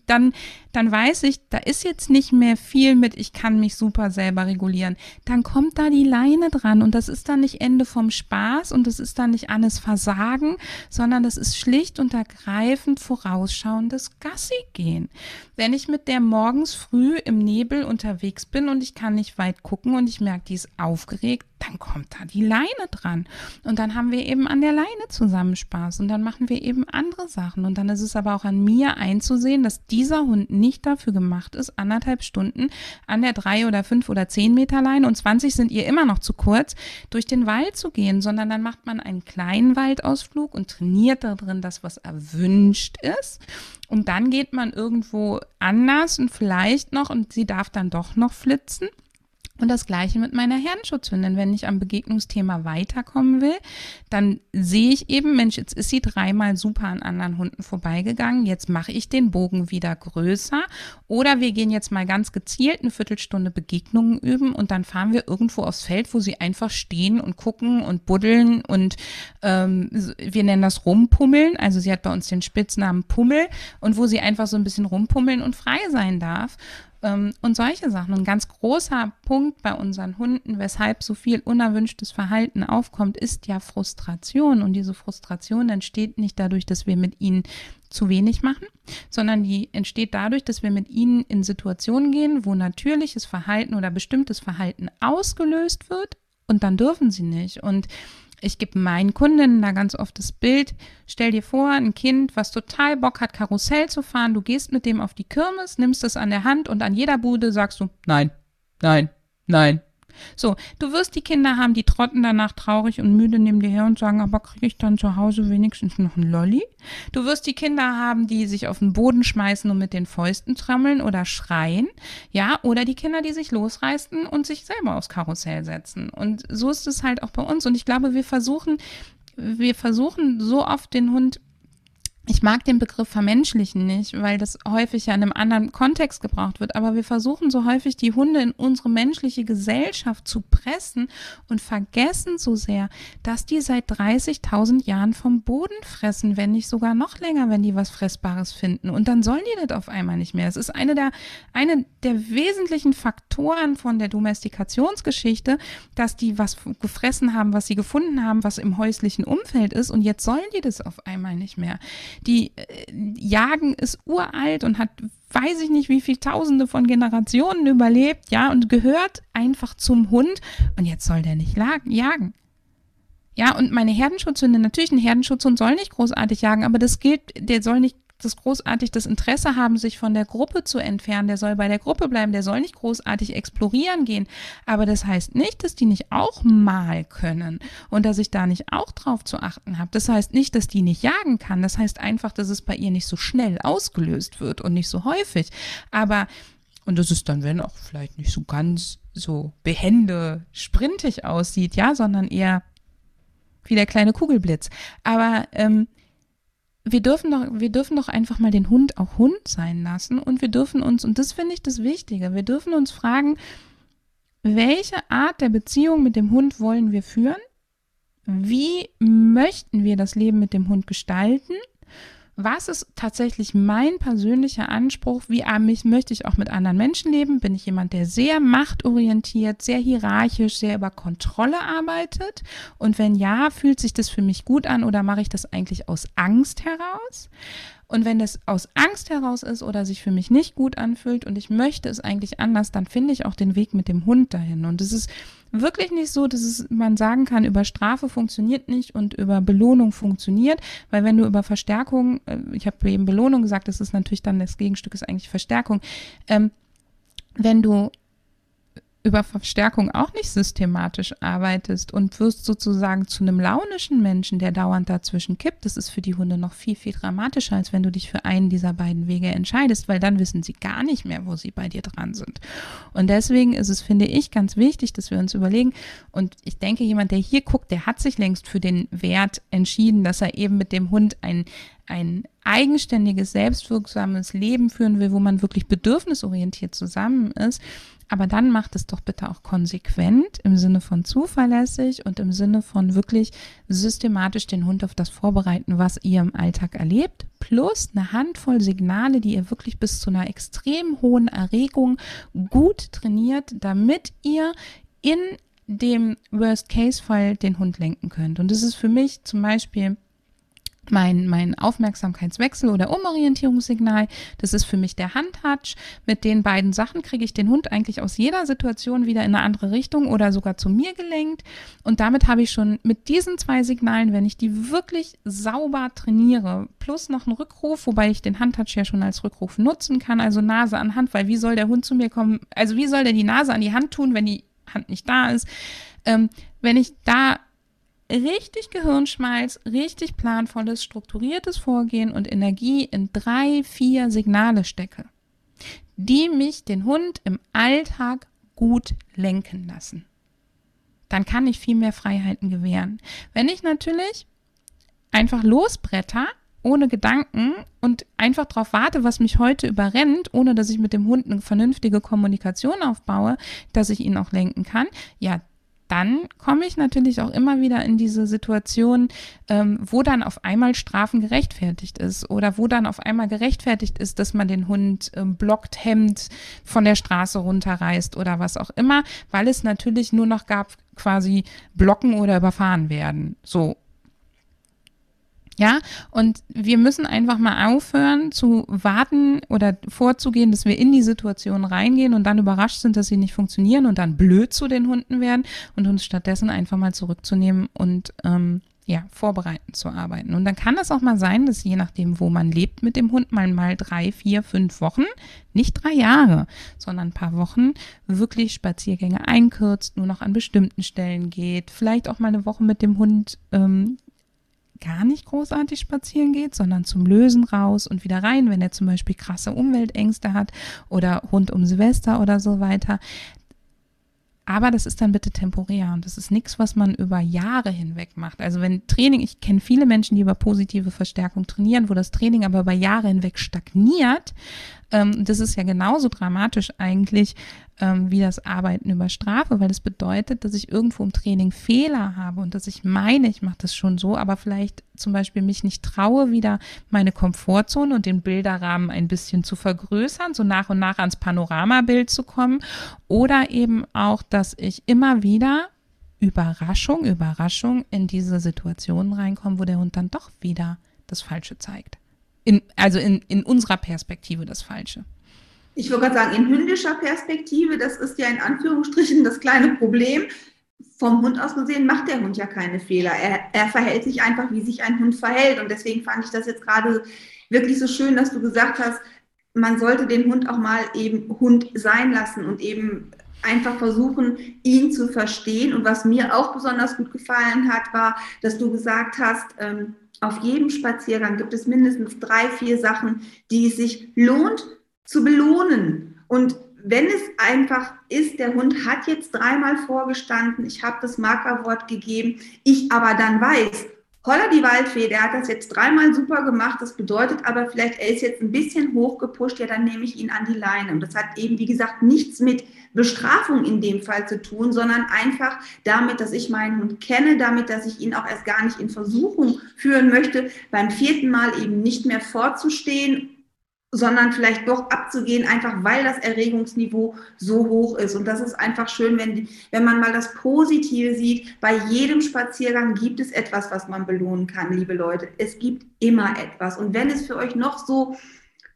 [SPEAKER 3] dann dann weiß ich, da ist jetzt nicht mehr viel mit, ich kann mich super selber regulieren. Dann kommt da die Leine dran und das ist dann nicht Ende vom Spaß und das ist dann nicht alles Versagen, sondern das ist schlicht und ergreifend vorausschauendes Gassi gehen. Wenn ich mit der morgens früh im Nebel unterwegs bin und ich kann nicht weit gucken und ich merke, die ist aufgeregt, dann kommt da die Leine dran. Und dann haben wir eben an der Leine zusammen Spaß und dann machen wir eben andere Sachen. Und dann ist es aber auch an mir einzusehen, dass dieser Hund nicht dafür gemacht ist, anderthalb Stunden an der drei oder fünf oder zehn Meter Leine und 20 sind ihr immer noch zu kurz, durch den Wald zu gehen, sondern dann macht man einen kleinen Waldausflug und trainiert da drin das, was erwünscht ist. Und dann geht man irgendwo anders und vielleicht noch und sie darf dann doch noch flitzen. Und das gleiche mit meiner Herrenschutzhündin. Wenn ich am Begegnungsthema weiterkommen will, dann sehe ich eben, Mensch, jetzt ist sie dreimal super an anderen Hunden vorbeigegangen. Jetzt mache ich den Bogen wieder größer. Oder wir gehen jetzt mal ganz gezielt eine Viertelstunde Begegnungen üben und dann fahren wir irgendwo aufs Feld, wo sie einfach stehen und gucken und buddeln und ähm, wir nennen das Rumpummeln. Also sie hat bei uns den Spitznamen Pummel und wo sie einfach so ein bisschen rumpummeln und frei sein darf. Ähm, und solche Sachen. ein ganz großer Punkt bei unseren Hunden, weshalb so viel unerwünschtes Verhalten aufkommt, ist ja Frustration. Und diese Frustration entsteht nicht dadurch, dass wir mit ihnen zu wenig machen, sondern die entsteht dadurch, dass wir mit ihnen in Situationen gehen, wo natürliches Verhalten oder bestimmtes Verhalten ausgelöst wird und dann dürfen sie nicht. Und ich gebe meinen Kundinnen da ganz oft das Bild, stell dir vor, ein Kind, was total Bock hat, Karussell zu fahren, du gehst mit dem auf die Kirmes, nimmst es an der Hand und an jeder Bude sagst du, nein, nein, nein, So, du wirst die Kinder haben, die trotten danach traurig und müde neben dir her und sagen, aber kriege ich dann zu Hause wenigstens noch ein Lolli? Du wirst die Kinder haben, die sich auf den Boden schmeißen und mit den Fäusten trammeln oder schreien, ja, oder die Kinder, die sich losreißen und sich selber aufs Karussell setzen. Und so ist es halt auch bei uns. Und ich glaube, wir versuchen, wir versuchen so oft den Hund ich mag den Begriff vermenschlichen nicht, weil das häufig ja in einem anderen Kontext gebraucht wird, aber wir versuchen so häufig die Hunde in unsere menschliche Gesellschaft zu pressen und vergessen so sehr, dass die seit 30.000 Jahren vom Boden fressen, wenn nicht sogar noch länger, wenn die was Fressbares finden. Und dann sollen die das auf einmal nicht mehr. Es ist eine der, eine der wesentlichen Faktoren von der Domestikationsgeschichte, dass die was gefressen haben, was sie gefunden haben, was im häuslichen Umfeld ist und jetzt sollen die das auf einmal nicht mehr. Die äh, Jagen ist uralt und hat weiß ich nicht, wie viele Tausende von Generationen überlebt, ja, und gehört einfach zum Hund. Und jetzt soll der nicht jagen. Ja, und meine Herdenschutzhunde, natürlich ein Herdenschutzhund soll nicht großartig jagen, aber das gilt, der soll nicht das großartig das Interesse haben, sich von der Gruppe zu entfernen. Der soll bei der Gruppe bleiben, der soll nicht großartig explorieren gehen. Aber das heißt nicht, dass die nicht auch mal können und dass ich da nicht auch drauf zu achten habe. Das heißt nicht, dass die nicht jagen kann. Das heißt einfach, dass es bei ihr nicht so schnell ausgelöst wird und nicht so häufig. Aber und das ist dann, wenn auch vielleicht nicht so ganz so behende, sprintig aussieht, ja, sondern eher wie der kleine Kugelblitz. Aber ähm, wir dürfen doch, wir dürfen doch einfach mal den Hund auch Hund sein lassen und wir dürfen uns, und das finde ich das Wichtige, wir dürfen uns fragen, welche Art der Beziehung mit dem Hund wollen wir führen? Wie möchten wir das Leben mit dem Hund gestalten? Was ist tatsächlich mein persönlicher Anspruch? Wie mich möchte ich auch mit anderen Menschen leben? Bin ich jemand, der sehr machtorientiert, sehr hierarchisch, sehr über Kontrolle arbeitet? Und wenn ja, fühlt sich das für mich gut an oder mache ich das eigentlich aus Angst heraus? Und wenn das aus Angst heraus ist oder sich für mich nicht gut anfühlt und ich möchte es eigentlich anders, dann finde ich auch den Weg mit dem Hund dahin. Und es ist wirklich nicht so, dass es, man sagen kann, über Strafe funktioniert nicht und über Belohnung funktioniert, weil wenn du über Verstärkung, äh, ich habe eben Belohnung gesagt, das ist natürlich dann das Gegenstück ist eigentlich Verstärkung. Ähm, wenn du über Verstärkung auch nicht systematisch arbeitest und wirst sozusagen zu einem launischen Menschen, der dauernd dazwischen kippt, das ist für die Hunde noch viel, viel dramatischer, als wenn du dich für einen dieser beiden Wege entscheidest, weil dann wissen sie gar nicht mehr, wo sie bei dir dran sind. Und deswegen ist es, finde ich, ganz wichtig, dass wir uns überlegen, und ich denke, jemand, der hier guckt, der hat sich längst für den Wert entschieden, dass er eben mit dem Hund ein, ein eigenständiges, selbstwirksames Leben führen will, wo man wirklich bedürfnisorientiert zusammen ist. Aber dann macht es doch bitte auch konsequent im Sinne von zuverlässig und im Sinne von wirklich systematisch den Hund auf das vorbereiten, was ihr im Alltag erlebt, plus eine Handvoll Signale, die ihr wirklich bis zu einer extrem hohen Erregung gut trainiert, damit ihr in dem Worst-Case-Fall den Hund lenken könnt. Und das ist für mich zum Beispiel mein, mein Aufmerksamkeitswechsel oder Umorientierungssignal. Das ist für mich der Handtouch. Mit den beiden Sachen kriege ich den Hund eigentlich aus jeder Situation wieder in eine andere Richtung oder sogar zu mir gelenkt. Und damit habe ich schon mit diesen zwei Signalen, wenn ich die wirklich sauber trainiere, plus noch einen Rückruf, wobei ich den Handtouch ja schon als Rückruf nutzen kann, also Nase an Hand, weil wie soll der Hund zu mir kommen? Also wie soll der die Nase an die Hand tun, wenn die Hand nicht da ist? Ähm, wenn ich da richtig Gehirnschmalz, richtig planvolles, strukturiertes Vorgehen und Energie in drei, vier Signale stecke, die mich den Hund im Alltag gut lenken lassen. Dann kann ich viel mehr Freiheiten gewähren. Wenn ich natürlich einfach losbretter, ohne Gedanken und einfach darauf warte, was mich heute überrennt, ohne dass ich mit dem Hund eine vernünftige Kommunikation aufbaue, dass ich ihn auch lenken kann, ja, dann komme ich natürlich auch immer wieder in diese Situation, ähm, wo dann auf einmal Strafen gerechtfertigt ist oder wo dann auf einmal gerechtfertigt ist, dass man den Hund ähm, blockt, hemmt, von der Straße runterreißt oder was auch immer, weil es natürlich nur noch gab quasi blocken oder überfahren werden. So. Ja, und wir müssen einfach mal aufhören zu warten oder vorzugehen, dass wir in die Situation reingehen und dann überrascht sind, dass sie nicht funktionieren und dann blöd zu den Hunden werden und uns stattdessen einfach mal zurückzunehmen und ähm, ja, vorbereitend zu arbeiten. Und dann kann es auch mal sein, dass je nachdem, wo man lebt mit dem Hund, man mal drei, vier, fünf Wochen, nicht drei Jahre, sondern ein paar Wochen wirklich Spaziergänge einkürzt, nur noch an bestimmten Stellen geht, vielleicht auch mal eine Woche mit dem Hund ähm, gar nicht großartig spazieren geht, sondern zum Lösen raus und wieder rein, wenn er zum Beispiel krasse Umweltängste hat oder rund um Silvester oder so weiter. Aber das ist dann bitte temporär und das ist nichts, was man über Jahre hinweg macht. Also wenn Training, ich kenne viele Menschen, die über positive Verstärkung trainieren, wo das Training aber über Jahre hinweg stagniert, ähm, das ist ja genauso dramatisch eigentlich ähm, wie das Arbeiten über Strafe, weil das bedeutet, dass ich irgendwo im Training Fehler habe und dass ich meine, ich mache das schon so, aber vielleicht zum Beispiel mich nicht traue, wieder meine Komfortzone und den Bilderrahmen ein bisschen zu vergrößern, so nach und nach ans Panoramabild zu kommen oder eben auch, dass ich immer wieder Überraschung, Überraschung in diese Situationen reinkomme, wo der Hund dann doch wieder das Falsche zeigt in, also in, in unserer Perspektive das Falsche.
[SPEAKER 2] Ich würde gerade sagen, in hündischer Perspektive, das ist ja in Anführungsstrichen das kleine Problem. Vom Hund aus gesehen macht der Hund ja keine Fehler. Er, er verhält sich einfach, wie sich ein Hund verhält. Und deswegen fand ich das jetzt gerade wirklich so schön, dass du gesagt hast, man sollte den Hund auch mal eben Hund sein lassen und eben einfach versuchen, ihn zu verstehen. Und was mir auch besonders gut gefallen hat, war, dass du gesagt hast, ähm, auf jedem Spaziergang gibt es mindestens drei, vier Sachen, die es sich lohnt zu belohnen. Und wenn es einfach ist, der Hund hat jetzt dreimal vorgestanden, ich habe das Markerwort gegeben, ich aber dann weiß, Holla die Waldfee, der hat das jetzt dreimal super gemacht. Das bedeutet aber vielleicht, er ist jetzt ein bisschen hochgepusht, ja, dann nehme ich ihn an die Leine. Und das hat eben, wie gesagt, nichts mit Bestrafung in dem Fall zu tun, sondern einfach damit, dass ich meinen Hund kenne, damit, dass ich ihn auch erst gar nicht in Versuchung führen möchte, beim vierten Mal eben nicht mehr vorzustehen sondern vielleicht doch abzugehen, einfach weil das Erregungsniveau so hoch ist. Und das ist einfach schön, wenn, wenn man mal das Positive sieht. Bei jedem Spaziergang gibt es etwas, was man belohnen kann, liebe Leute. Es gibt immer etwas. Und wenn es für euch noch so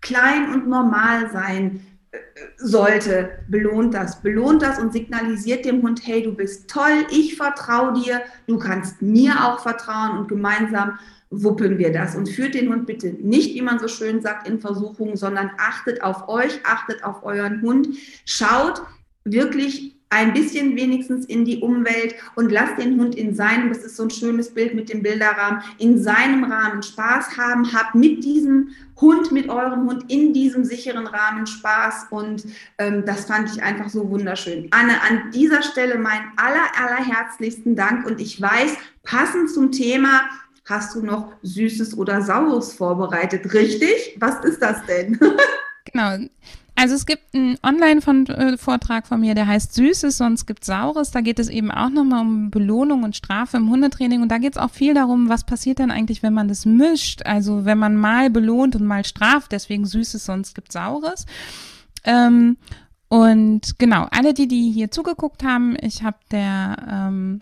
[SPEAKER 2] klein und normal sein äh, sollte, belohnt das. Belohnt das und signalisiert dem Hund, hey, du bist toll, ich vertraue dir, du kannst mir auch vertrauen und gemeinsam wuppeln wir das. Und führt den Hund bitte nicht, wie man so schön sagt, in Versuchung, sondern achtet auf euch, achtet auf euren Hund, schaut wirklich ein bisschen wenigstens in die Umwelt und lasst den Hund in seinem, das ist so ein schönes Bild mit dem Bilderrahmen, in seinem Rahmen Spaß haben, habt mit diesem Hund, mit eurem Hund in diesem sicheren Rahmen Spaß und ähm, das fand ich einfach so wunderschön. Anne, an dieser Stelle mein aller, allerherzlichsten Dank und ich weiß, passend zum Thema, hast du noch Süßes oder Saures vorbereitet, richtig? Was ist das denn?
[SPEAKER 3] genau. Also es gibt einen Online-Vortrag von mir, der heißt Süßes, sonst gibt Saures. Da geht es eben auch nochmal um Belohnung und Strafe im Hundetraining. Und da geht es auch viel darum, was passiert dann eigentlich, wenn man das mischt. Also wenn man mal belohnt und mal straft, deswegen Süßes, sonst gibt Saures. Ähm, und genau, alle die, die hier zugeguckt haben, ich habe der ähm,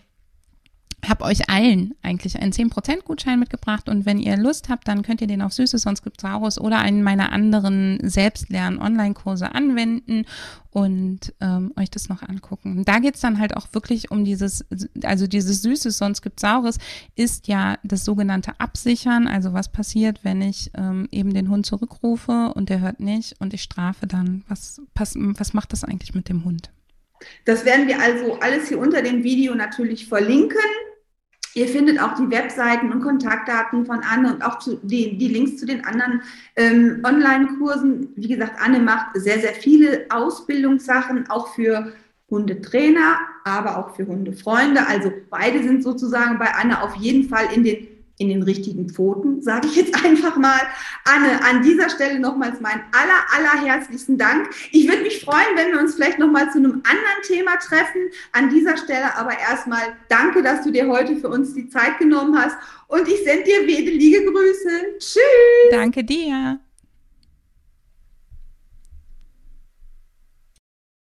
[SPEAKER 3] habe euch allen eigentlich einen 10% Gutschein mitgebracht und wenn ihr Lust habt, dann könnt ihr den auf Süßes, sonst gibt Saurus oder einen meiner anderen Selbstlern-Online-Kurse anwenden und ähm, euch das noch angucken. Da geht's dann halt auch wirklich um dieses, also dieses Süßes, sonst gibt Saures, ist ja das sogenannte Absichern. Also was passiert, wenn ich ähm, eben den Hund zurückrufe und der hört nicht und ich strafe dann? Was, was, was macht das eigentlich mit dem Hund?
[SPEAKER 2] Das werden wir also alles hier unter dem Video natürlich verlinken. Ihr findet auch die Webseiten und Kontaktdaten von Anne und auch die, die, Links zu den anderen ähm, Online-Kursen. Wie gesagt, Anne macht sehr, sehr viele Ausbildungssachen, auch für Hundetrainer, aber auch für Hundefreunde. Also beide sind sozusagen bei Anne auf jeden Fall in den in den richtigen Pfoten, sage ich jetzt einfach mal. Anne, an dieser Stelle nochmals meinen aller, allerherzlichsten Dank. Ich würde mich freuen, wenn wir uns vielleicht nochmal zu einem anderen Thema treffen. An dieser Stelle aber erstmal danke, dass du dir heute für uns die Zeit genommen hast und ich sende dir wedelige Grüße. Tschüss.
[SPEAKER 3] Danke dir.